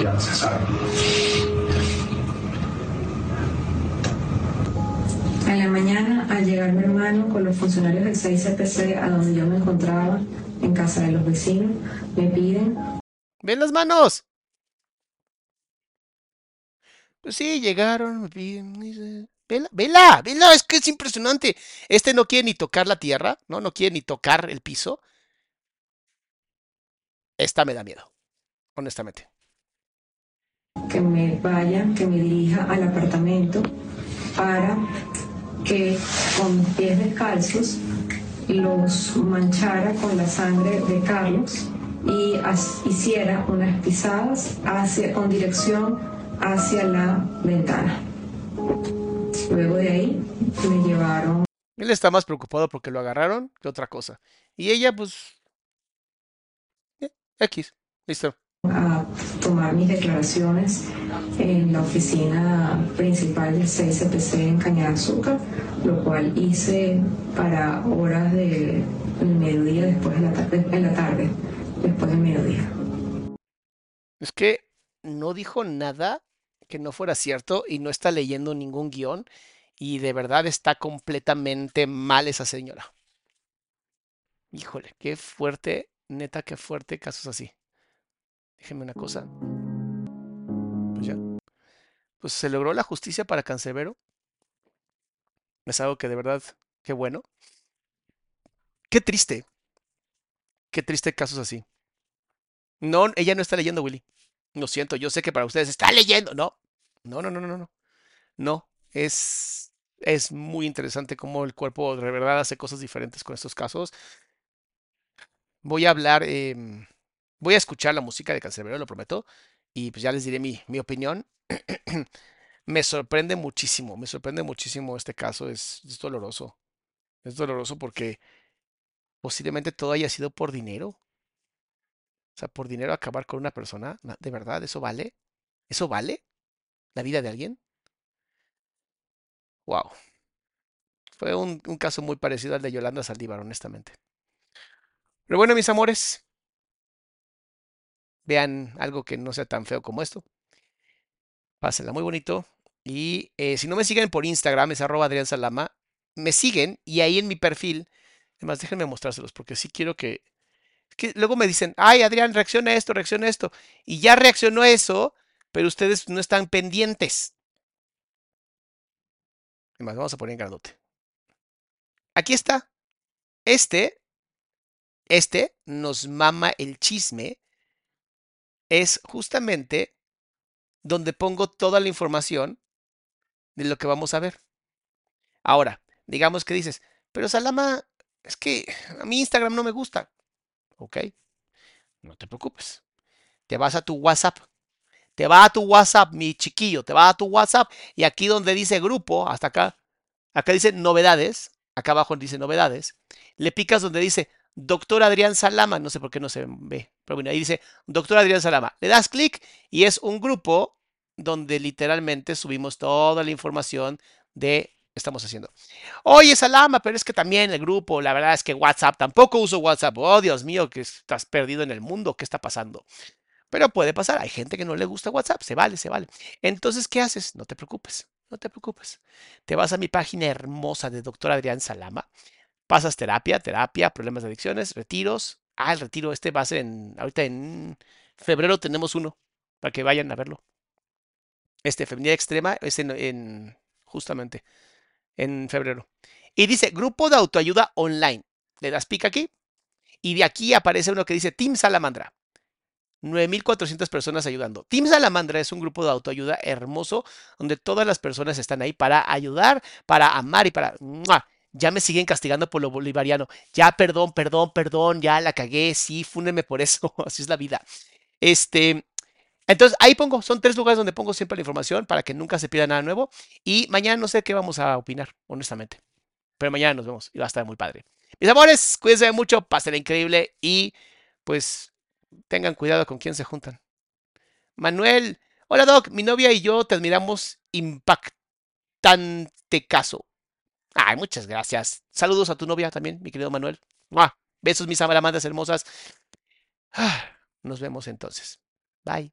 Ya se sabe. En la mañana, al llegar mi hermano con los funcionarios del 6CPC a donde yo me encontraba, en casa de los vecinos, me piden. ¡Ven las manos! Pues sí, llegaron, vela, vela, vela, es que es impresionante. Este no quiere ni tocar la tierra, ¿no? No quiere ni tocar el piso. Esta me da miedo, honestamente. Que me vaya, que me dirija al apartamento para que con pies descalzos los manchara con la sangre de Carlos y hiciera unas pisadas hacia, con dirección hacia la ventana. Luego de ahí me llevaron. Él está más preocupado porque lo agarraron que otra cosa. Y ella, pues. X. Listo. A tomar mis declaraciones en la oficina principal del CSPC en Cañada Azúcar, lo cual hice para horas del mediodía después de la, tarde, en la tarde, Es que no dijo nada que no fuera cierto y no está leyendo ningún guion y de verdad está completamente mal esa señora. Híjole, qué fuerte, neta, qué fuerte casos así. Déjenme una cosa. Pues ya. Pues se logró la justicia para Cancerbero. Es algo que de verdad, qué bueno. Qué triste. Qué triste casos así. No, ella no está leyendo, Willy. Lo siento, yo sé que para ustedes está leyendo. No, no, no, no, no, no. No, es, es muy interesante cómo el cuerpo de verdad hace cosas diferentes con estos casos. Voy a hablar, em, voy a escuchar la música de Cancerbero, lo prometo, y pues ya les diré mi, mi opinión. [CLEARS THROAT] me sorprende muchísimo, me sorprende muchísimo este caso, es, es doloroso. Es doloroso porque posiblemente todo haya sido por dinero. O sea, por dinero acabar con una persona, ¿de verdad eso vale? ¿Eso vale? la vida de alguien. Wow. Fue un, caso muy parecido al de Yolanda Saldívar, honestamente. Pero bueno, mis amores, vean algo que no sea tan feo como esto. Pásenla muy bonito. Y eh, si no me siguen por Instagram, es arroba Adrián Salama. Me siguen y ahí en mi perfil, además déjenme mostrárselos porque sí quiero que, luego me dicen, ay Adrián, reacciona esto, reacciona esto. Y ya reaccionó eso, pero ustedes no están pendientes. Además, vamos a poner en grandote. Aquí está. Este, este nos mama el chisme. Es justamente donde pongo toda la información de lo que vamos a ver. Ahora, digamos que dices, pero Salama, es que a mi Instagram no me gusta. Ok, no te preocupes. Te vas a tu WhatsApp te va a tu WhatsApp, mi chiquillo, te va a tu WhatsApp y aquí donde dice grupo, hasta acá, acá dice novedades, acá abajo dice novedades, le picas donde dice doctor Adrián Salama, no sé por qué no se ve, pero bueno, ahí dice doctor Adrián Salama, le das clic y es un grupo donde literalmente subimos toda la información de estamos haciendo. Oye, Salama, pero es que también el grupo, la verdad es que WhatsApp, tampoco uso WhatsApp. Oh, Dios mío, que estás perdido en el mundo, ¿qué está pasando? Pero puede pasar, hay gente que no le gusta WhatsApp, se vale, se vale. Entonces, ¿qué haces? No te preocupes, no te preocupes. Te vas a mi página hermosa de doctor Adrián Salama, pasas terapia, terapia, problemas de adicciones, retiros. Ah, el retiro este va a ser en, ahorita en febrero tenemos uno, para que vayan a verlo. Este, feminidad extrema, es en, en justamente, en febrero. Y dice, grupo de autoayuda online. Le das pica aquí y de aquí aparece uno que dice Team Salamandra. 9.400 personas ayudando. Team Salamandra es un grupo de autoayuda hermoso donde todas las personas están ahí para ayudar, para amar y para... Ya me siguen castigando por lo bolivariano. Ya, perdón, perdón, perdón, ya la cagué. Sí, fúnenme por eso. [LAUGHS] Así es la vida. Este, entonces, ahí pongo, son tres lugares donde pongo siempre la información para que nunca se pierda nada nuevo. Y mañana no sé qué vamos a opinar, honestamente. Pero mañana nos vemos y va a estar muy padre. Mis amores, cuídense mucho, pasen increíble y pues tengan cuidado con quién se juntan. Manuel, hola Doc, mi novia y yo te admiramos impactante caso. Ay, muchas gracias. Saludos a tu novia también, mi querido Manuel. Besos, mis amaramandas hermosas. Ah, nos vemos entonces. Bye.